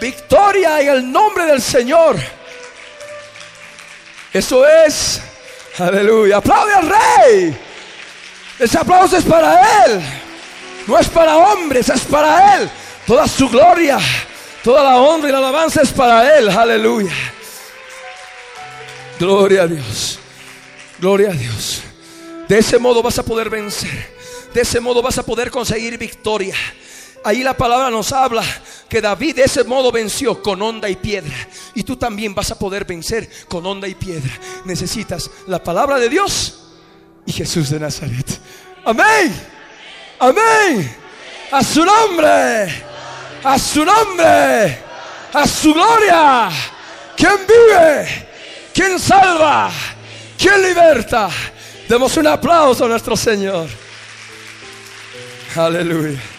Speaker 2: Victoria en el nombre del Señor. Eso es, aleluya. Aplaude al rey. Ese aplauso es para él. No es para hombres, es para Él. Toda su gloria, toda la honra y la alabanza es para Él. Aleluya. Gloria a Dios. Gloria a Dios. De ese modo vas a poder vencer. De ese modo vas a poder conseguir victoria. Ahí la palabra nos habla que David de ese modo venció con onda y piedra. Y tú también vas a poder vencer con onda y piedra. Necesitas la palabra de Dios y Jesús de Nazaret. Amén. Amén. A su nombre. A su nombre. A su gloria. ¿Quién vive? ¿Quién salva? ¿Quién liberta? Demos un aplauso a nuestro Señor. Aleluya.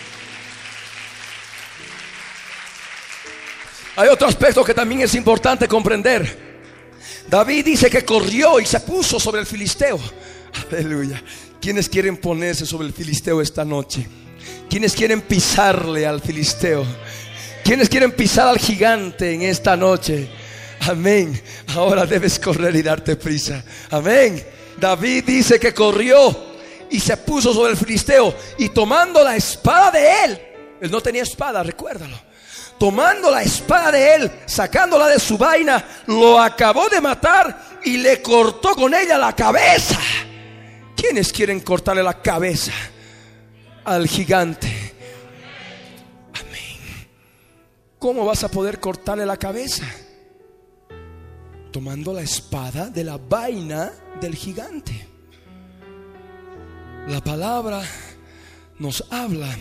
Speaker 2: Hay otro aspecto que también es importante comprender. David dice que corrió y se puso sobre el filisteo. Aleluya. ¿Quiénes quieren ponerse sobre el filisteo esta noche? ¿Quiénes quieren pisarle al filisteo? ¿Quiénes quieren pisar al gigante en esta noche? Amén. Ahora debes correr y darte prisa. Amén. David dice que corrió y se puso sobre el filisteo y tomando la espada de él, él no tenía espada, recuérdalo tomando la espada de él, sacándola de su vaina, lo acabó de matar y le cortó con ella la cabeza. ¿Quiénes quieren cortarle la cabeza al gigante? Amén. ¿Cómo vas a poder cortarle la cabeza? Tomando la espada de la vaina del gigante. La palabra nos habla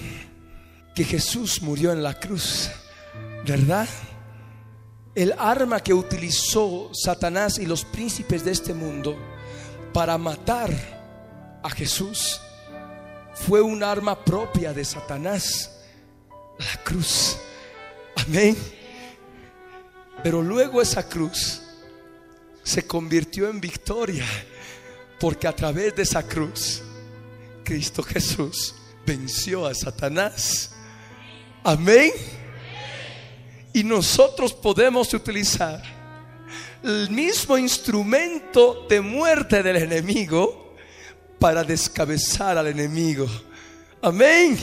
Speaker 2: que Jesús murió en la cruz ¿Verdad? El arma que utilizó Satanás y los príncipes de este mundo para matar a Jesús fue un arma propia de Satanás, la cruz. Amén. Pero luego esa cruz se convirtió en victoria, porque a través de esa cruz, Cristo Jesús venció a Satanás. Amén. Y nosotros podemos utilizar el mismo instrumento de muerte del enemigo para descabezar al enemigo. Amén.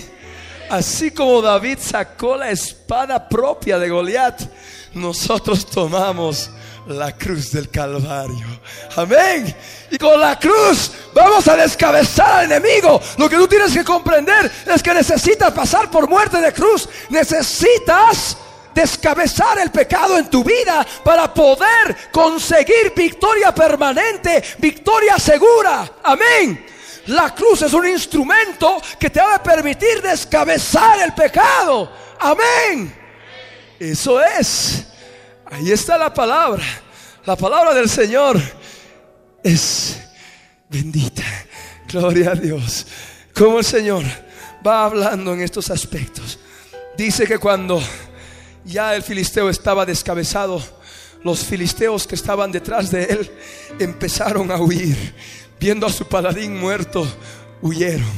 Speaker 2: Así como David sacó la espada propia de Goliat, nosotros tomamos la cruz del Calvario. Amén. Y con la cruz vamos a descabezar al enemigo. Lo que tú tienes que comprender es que necesitas pasar por muerte de cruz. Necesitas descabezar el pecado en tu vida para poder conseguir victoria permanente, victoria segura. Amén. La cruz es un instrumento que te va a permitir descabezar el pecado. Amén. Eso es. Ahí está la palabra. La palabra del Señor es bendita. Gloria a Dios. Como el Señor va hablando en estos aspectos. Dice que cuando ya el filisteo estaba descabezado. Los filisteos que estaban detrás de él empezaron a huir. Viendo a su paladín muerto, huyeron.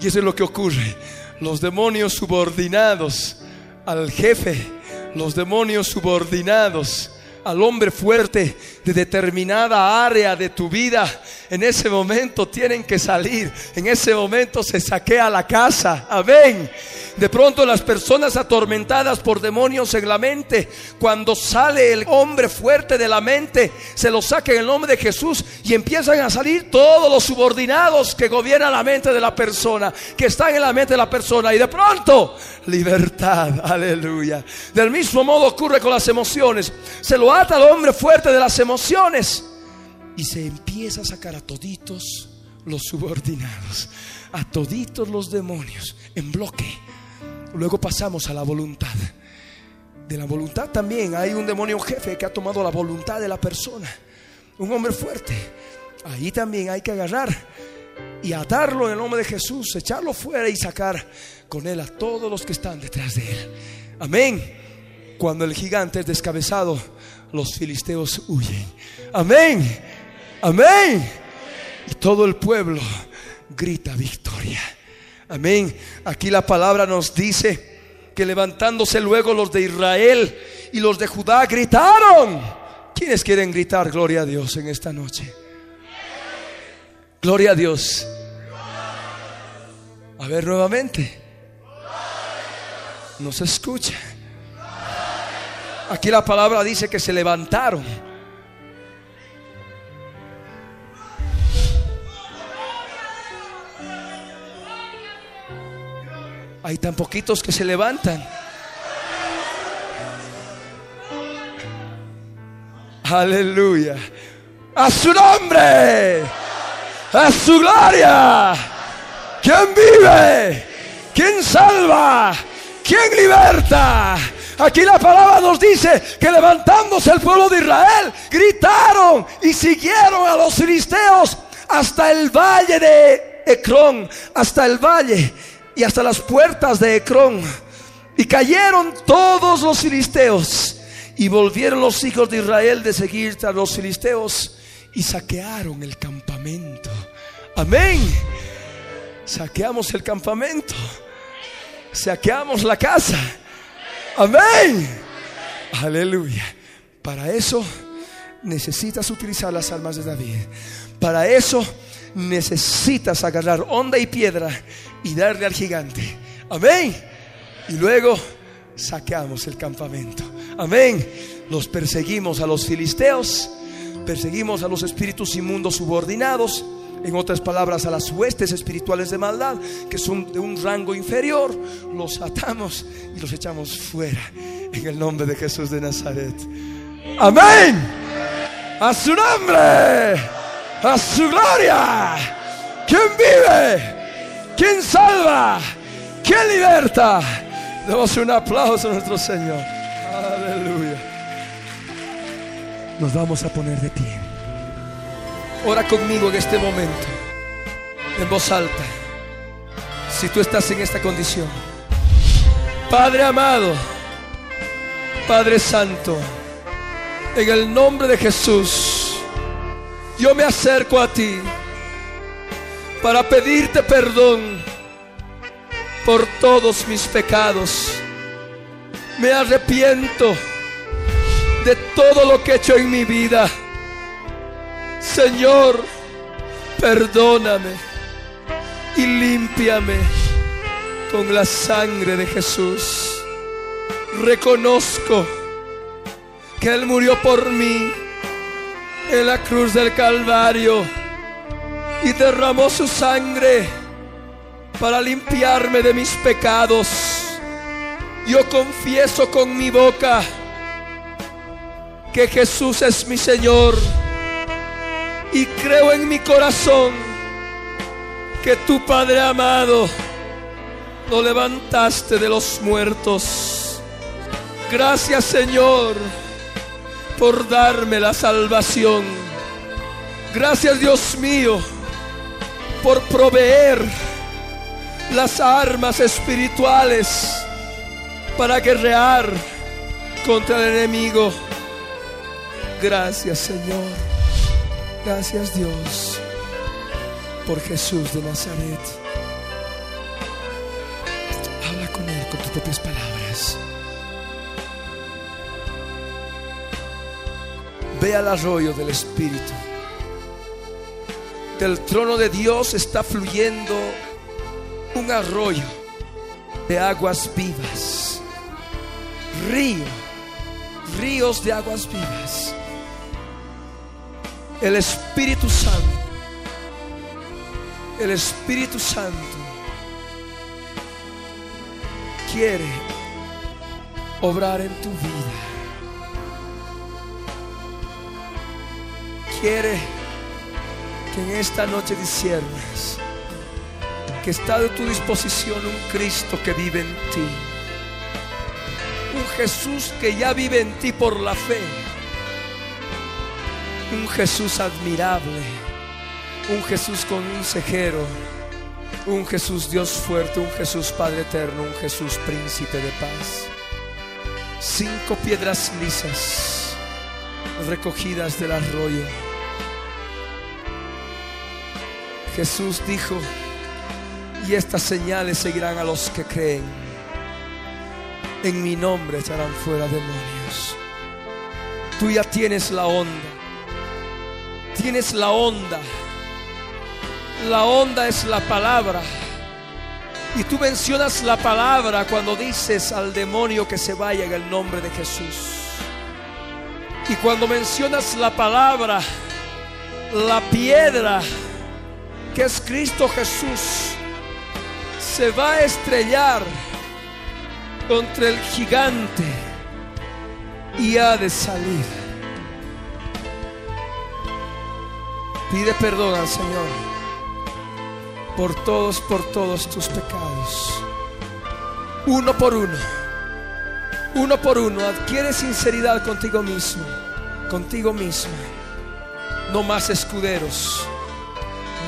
Speaker 2: Y eso es lo que ocurre. Los demonios subordinados al jefe, los demonios subordinados al hombre fuerte de determinada área de tu vida, en ese momento tienen que salir. En ese momento se saquea la casa. Amén. De pronto las personas atormentadas por demonios en la mente, cuando sale el hombre fuerte de la mente, se lo saca en el nombre de Jesús y empiezan a salir todos los subordinados que gobiernan la mente de la persona, que están en la mente de la persona. Y de pronto, libertad, aleluya. Del mismo modo ocurre con las emociones. Se lo ata al hombre fuerte de las emociones y se empieza a sacar a toditos los subordinados, a toditos los demonios en bloque Luego pasamos a la voluntad. De la voluntad también hay un demonio jefe que ha tomado la voluntad de la persona. Un hombre fuerte. Ahí también hay que agarrar y atarlo en el nombre de Jesús, echarlo fuera y sacar con él a todos los que están detrás de él. Amén. Cuando el gigante es descabezado, los filisteos huyen. Amén. Amén. Y todo el pueblo grita victoria. Amén. Aquí la palabra nos dice que levantándose luego los de Israel y los de Judá gritaron. ¿Quiénes quieren gritar gloria a Dios en esta noche? Gloria a Dios. A ver nuevamente. No se escucha. Aquí la palabra dice que se levantaron. Hay tan poquitos que se levantan. Aleluya. A su nombre. A su gloria. ¿Quién vive? ¿Quién salva? ¿Quién liberta? Aquí la palabra nos dice que levantándose el pueblo de Israel, gritaron y siguieron a los filisteos hasta el valle de Ecrón, hasta el valle y hasta las puertas de Ecrón. Y cayeron todos los filisteos. Y volvieron los hijos de Israel de seguir a los filisteos y saquearon el campamento. Amén. Saqueamos el campamento. Saqueamos la casa. Amén. Aleluya. Para eso necesitas utilizar las almas de David. Para eso necesitas agarrar onda y piedra y darle al gigante. Amén. Y luego saqueamos el campamento. Amén. Los perseguimos a los filisteos, perseguimos a los espíritus inmundos subordinados, en otras palabras, a las huestes espirituales de maldad, que son de un rango inferior, los atamos y los echamos fuera en el nombre de Jesús de Nazaret. Amén. A su nombre, a su gloria. ¿Quién vive? ¿Quién salva? ¿Quién liberta? Demos un aplauso a nuestro Señor. Aleluya. Nos vamos a poner de pie. Ora conmigo en este momento, en voz alta, si tú estás en esta condición. Padre amado, Padre Santo, en el nombre de Jesús, yo me acerco a ti para pedirte perdón por todos mis pecados. Me arrepiento de todo lo que he hecho en mi vida. Señor, perdóname y límpiame con la sangre de Jesús. Reconozco que Él murió por mí en la cruz del Calvario y derramó su sangre para limpiarme de mis pecados. Yo confieso con mi boca que Jesús es mi Señor y creo en mi corazón que tu Padre amado lo levantaste de los muertos. Gracias Señor por darme la salvación. Gracias Dios mío por proveer las armas espirituales para guerrear contra el enemigo. Gracias Señor. Gracias Dios por Jesús de Nazaret. Habla con Él con tus propias palabras. Ve al arroyo del Espíritu. Del trono de Dios está fluyendo un arroyo de aguas vivas. Río, ríos de aguas vivas. El Espíritu Santo, el Espíritu Santo quiere obrar en tu vida. Quiere que en esta noche disciernas que está a tu disposición un Cristo que vive en ti. Un Jesús que ya vive en ti por la fe. Un Jesús admirable. Un Jesús con un cejero. Un Jesús Dios fuerte. Un Jesús Padre eterno. Un Jesús príncipe de paz. Cinco piedras lisas recogidas del arroyo. Jesús dijo, y estas señales seguirán a los que creen. En mi nombre echarán fuera demonios. Tú ya tienes la onda. Tienes la onda. La onda es la palabra. Y tú mencionas la palabra cuando dices al demonio que se vaya en el nombre de Jesús. Y cuando mencionas la palabra, la piedra que es Cristo Jesús, se va a estrellar contra el gigante y ha de salir. Pide perdón al Señor por todos, por todos tus pecados. Uno por uno. Uno por uno. Adquiere sinceridad contigo mismo. Contigo mismo. No más escuderos.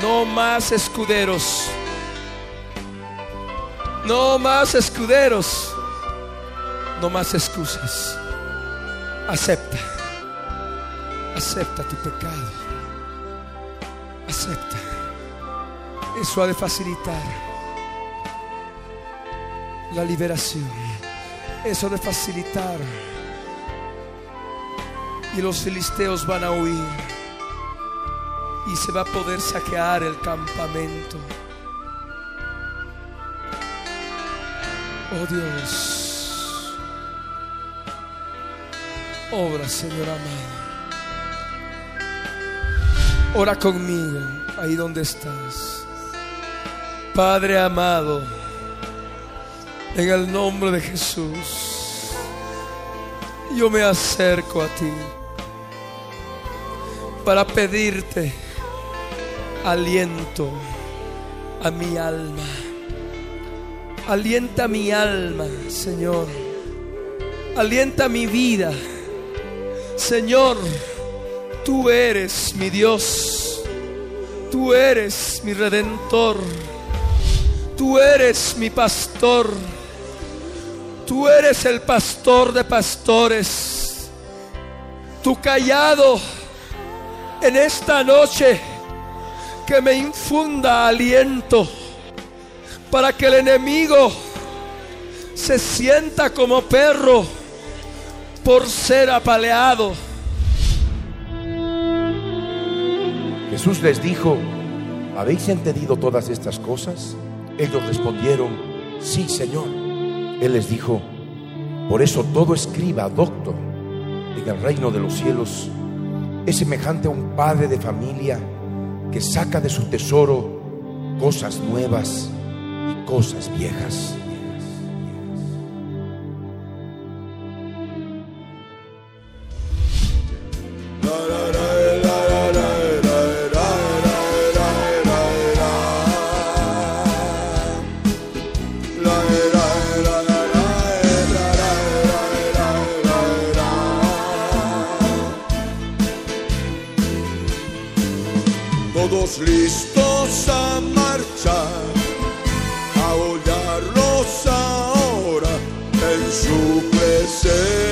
Speaker 2: No más escuderos. No más escuderos. No más excusas. Acepta. Acepta tu pecado. Acepta. Eso ha de facilitar la liberación. Eso ha de facilitar. Y los filisteos van a huir. Y se va a poder saquear el campamento. Oh Dios. Obra, Señor amado. Ora conmigo ahí donde estás. Padre amado, en el nombre de Jesús, yo me acerco a ti para pedirte aliento a mi alma. Alienta mi alma, Señor. Alienta mi vida. Señor, tú eres mi Dios. Tú eres mi redentor. Tú eres mi pastor. Tú eres el pastor de pastores. Tu callado en esta noche que me infunda aliento para que el enemigo se sienta como perro por ser apaleado.
Speaker 3: Jesús les dijo, ¿habéis entendido todas estas cosas? Ellos respondieron, sí, Señor. Él les dijo, por eso todo escriba, doctor, en el reino de los cielos es semejante a un padre de familia que saca de su tesoro cosas nuevas y cosas viejas.
Speaker 4: Listos a marchar, a hollarlos ahora en su presencia.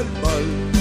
Speaker 4: el mal.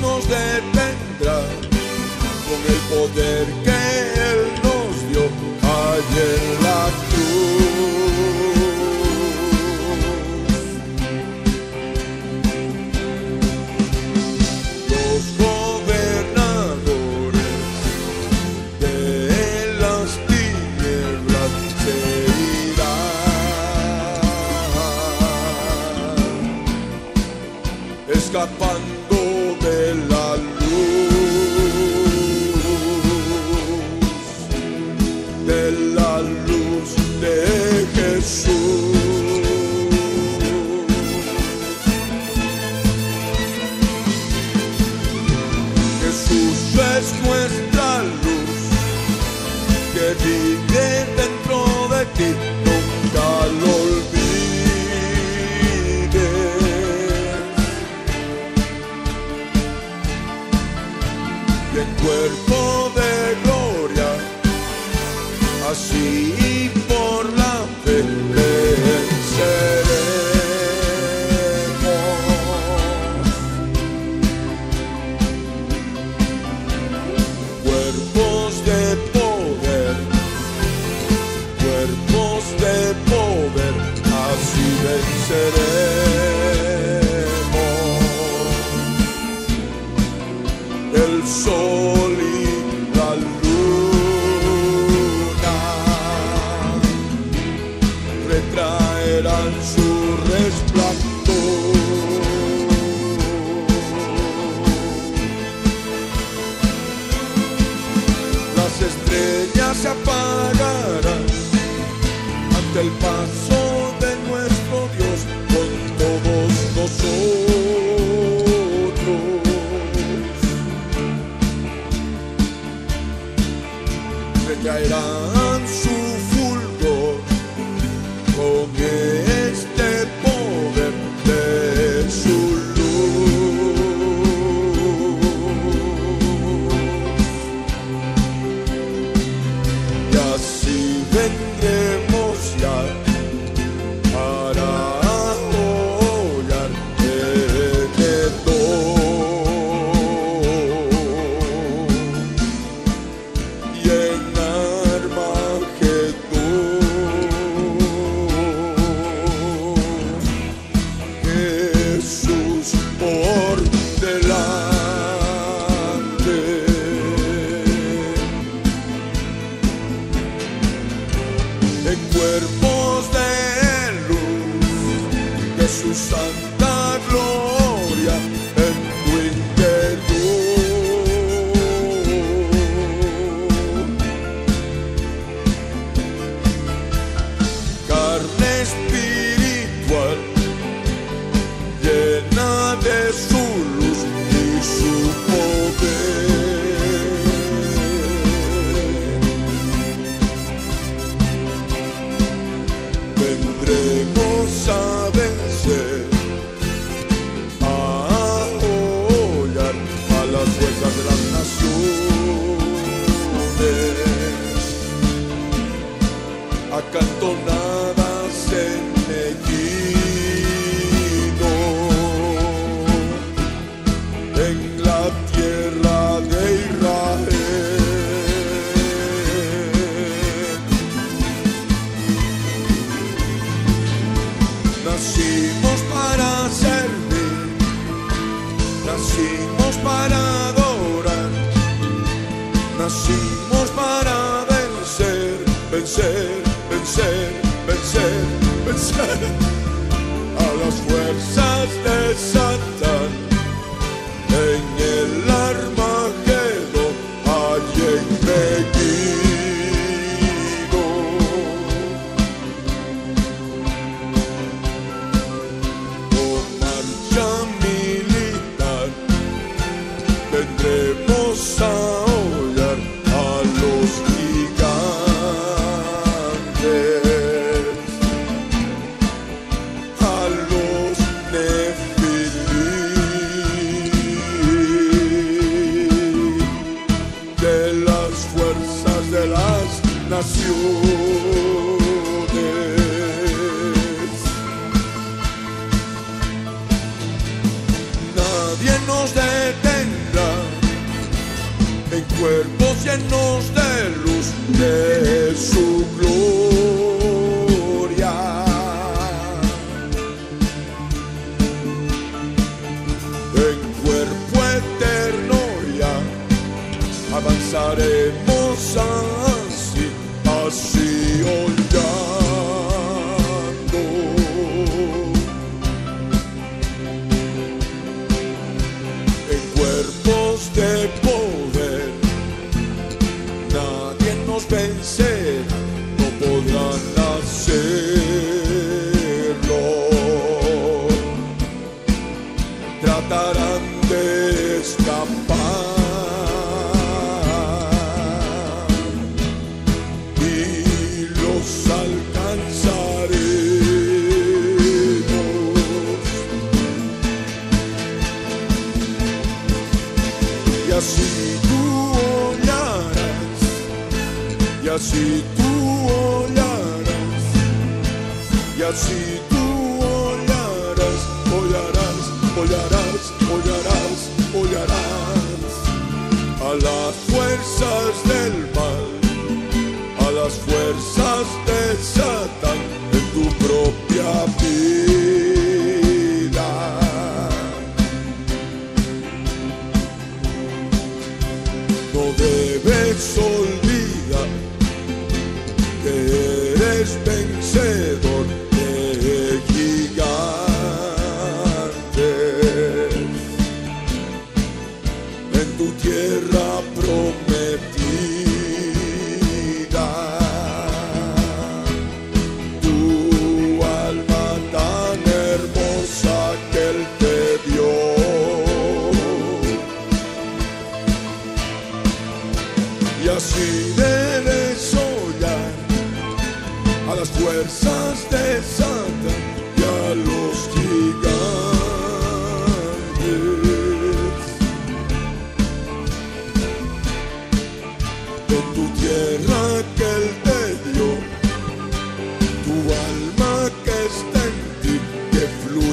Speaker 4: nos detendrá con
Speaker 2: el poder que Él nos dio ayer.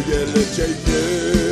Speaker 2: Que fluye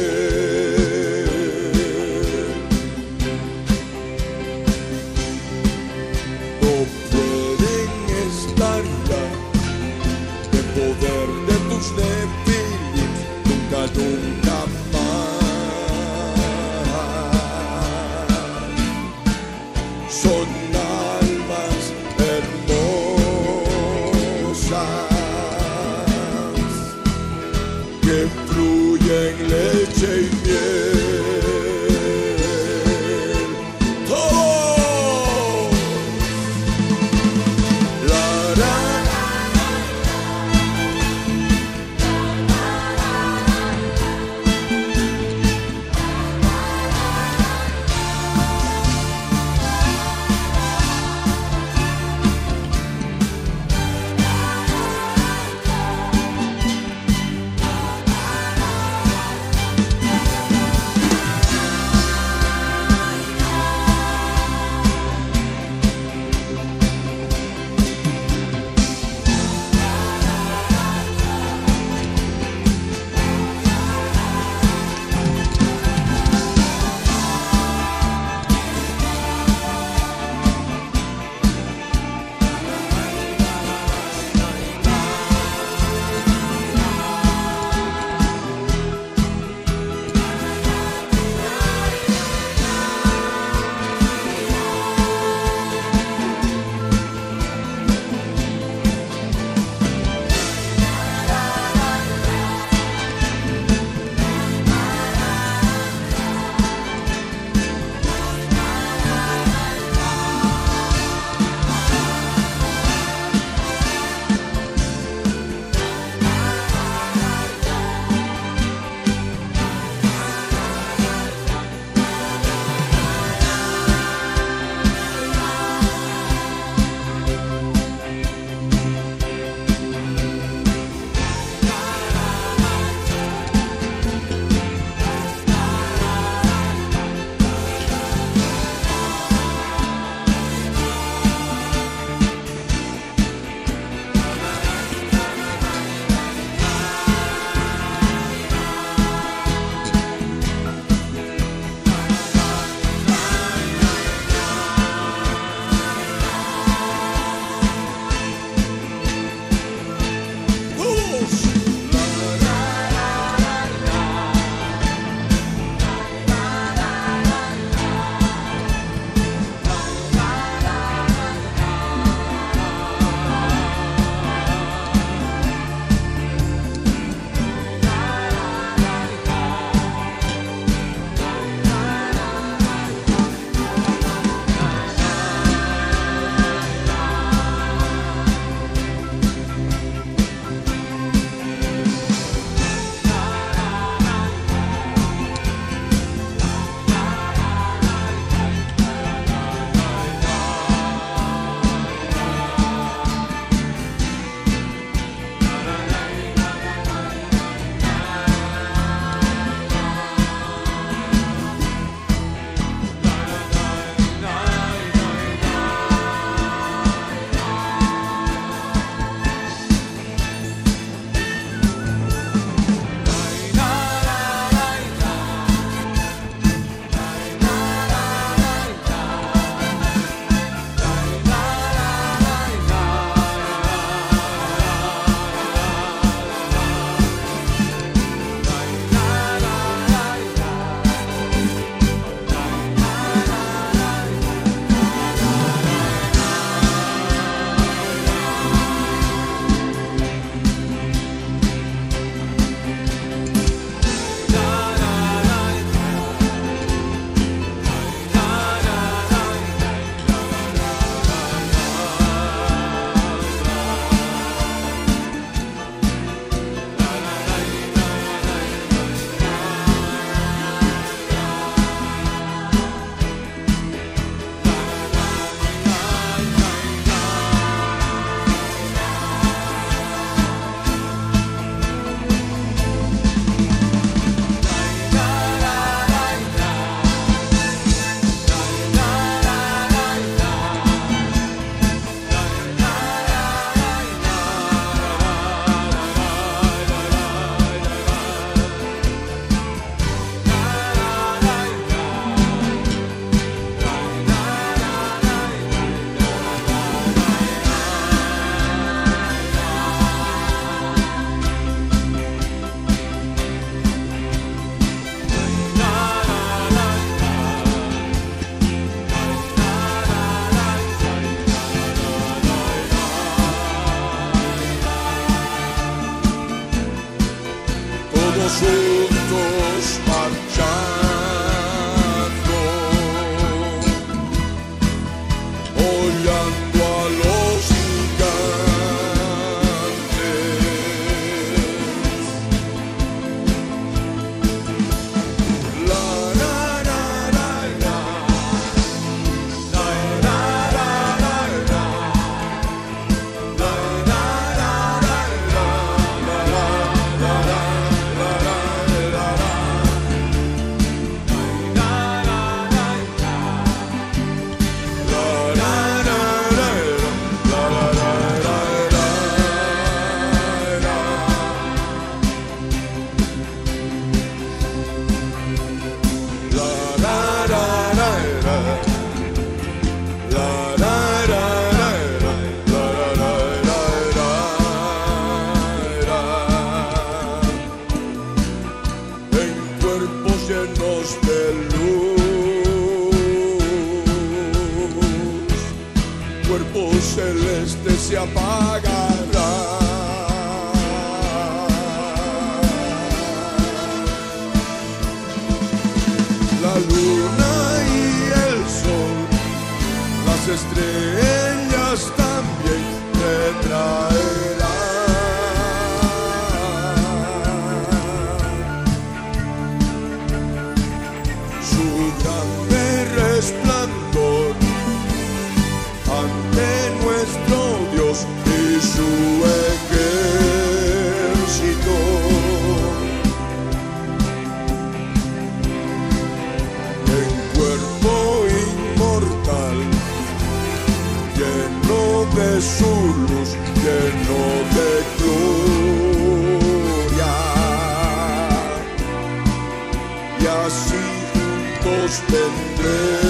Speaker 2: just a.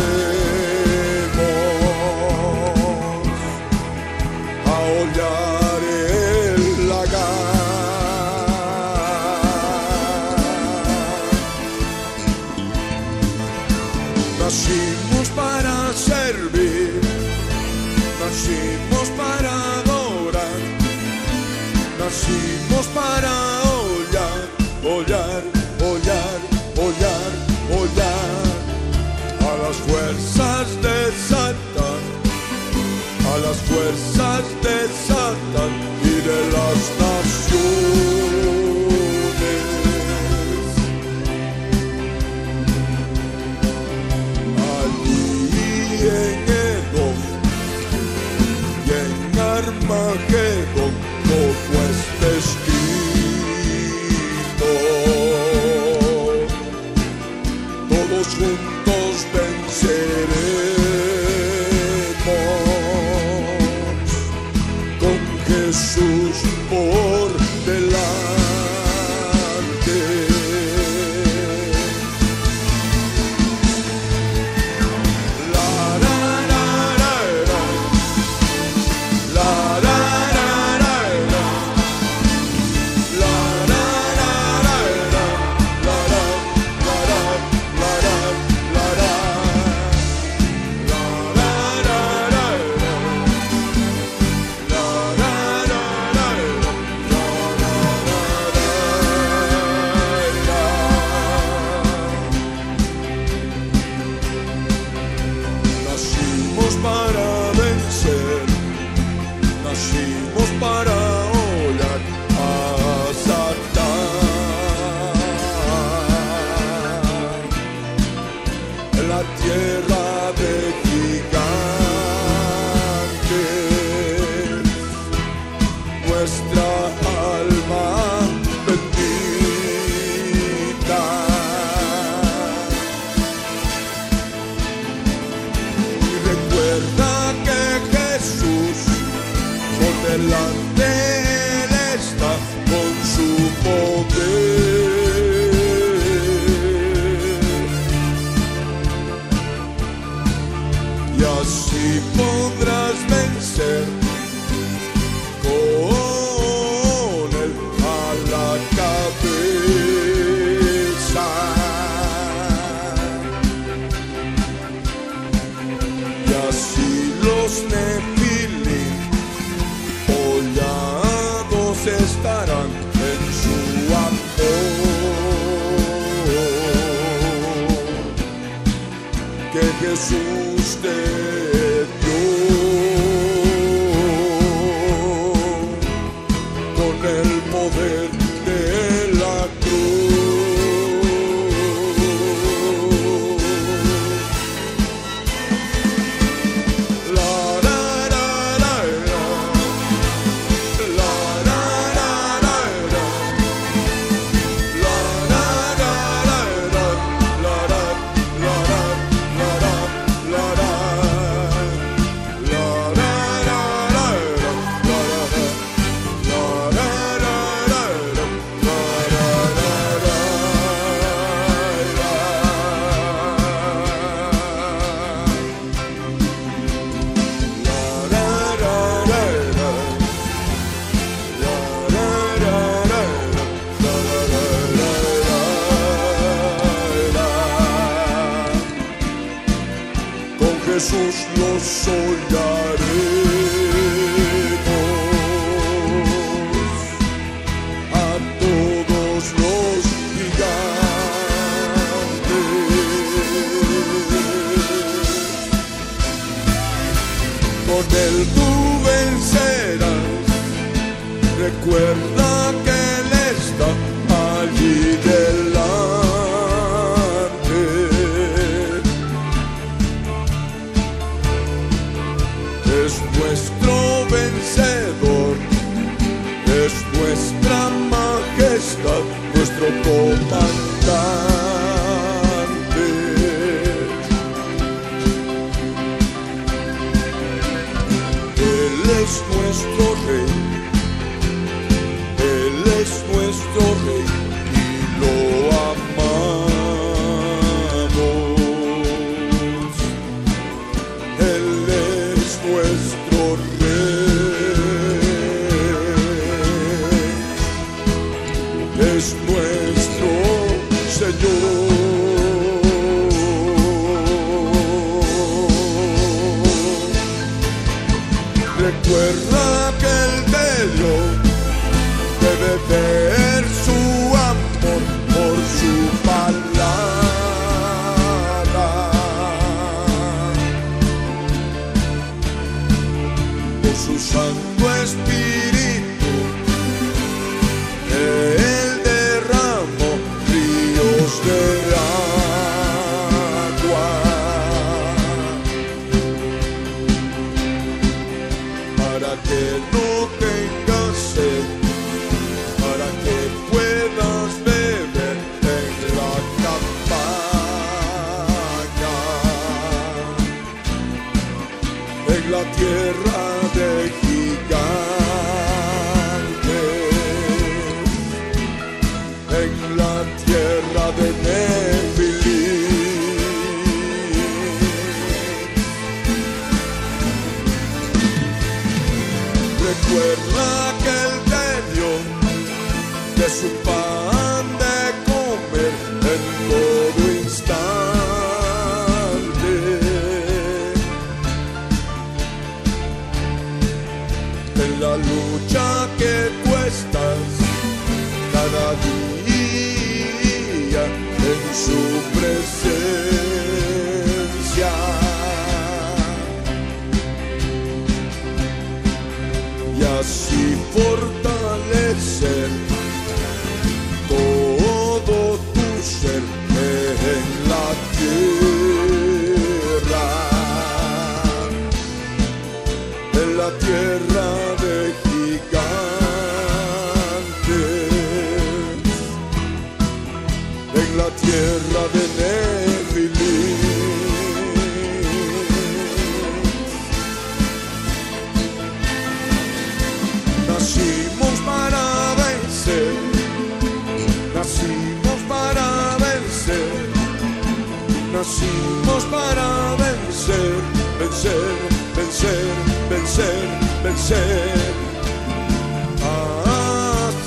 Speaker 2: a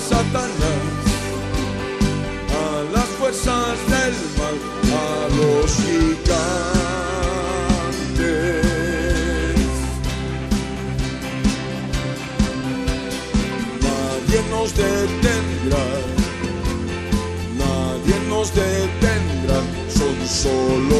Speaker 2: Satanás, a las fuerzas del mal, a los gigantes. Nadie nos detendrá, nadie nos detendrá, son solo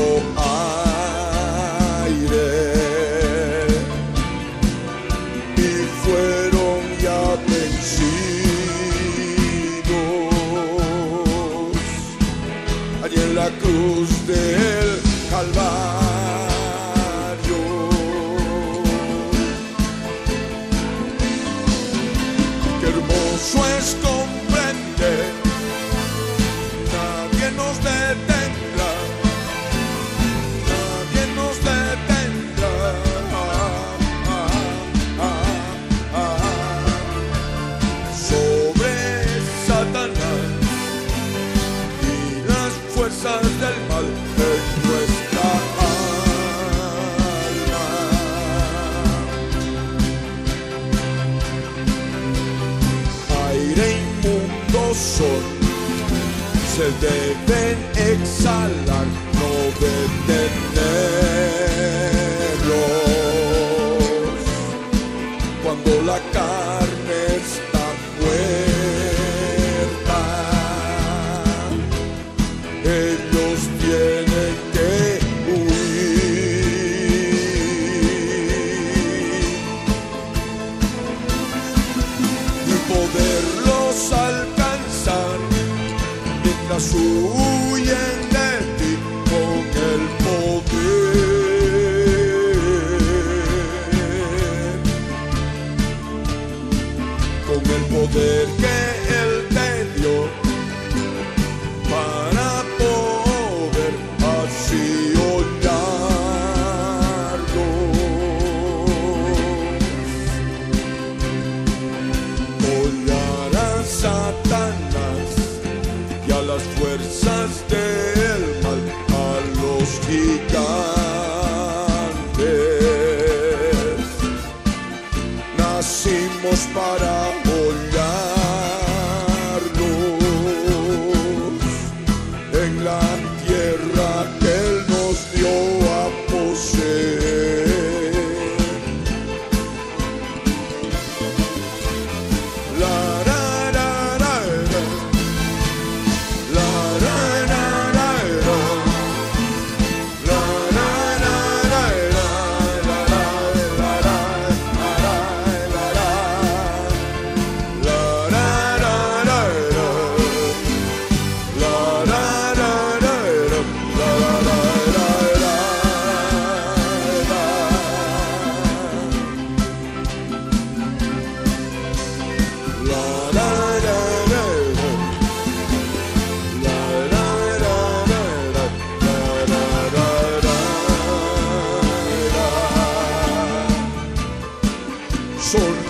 Speaker 2: Son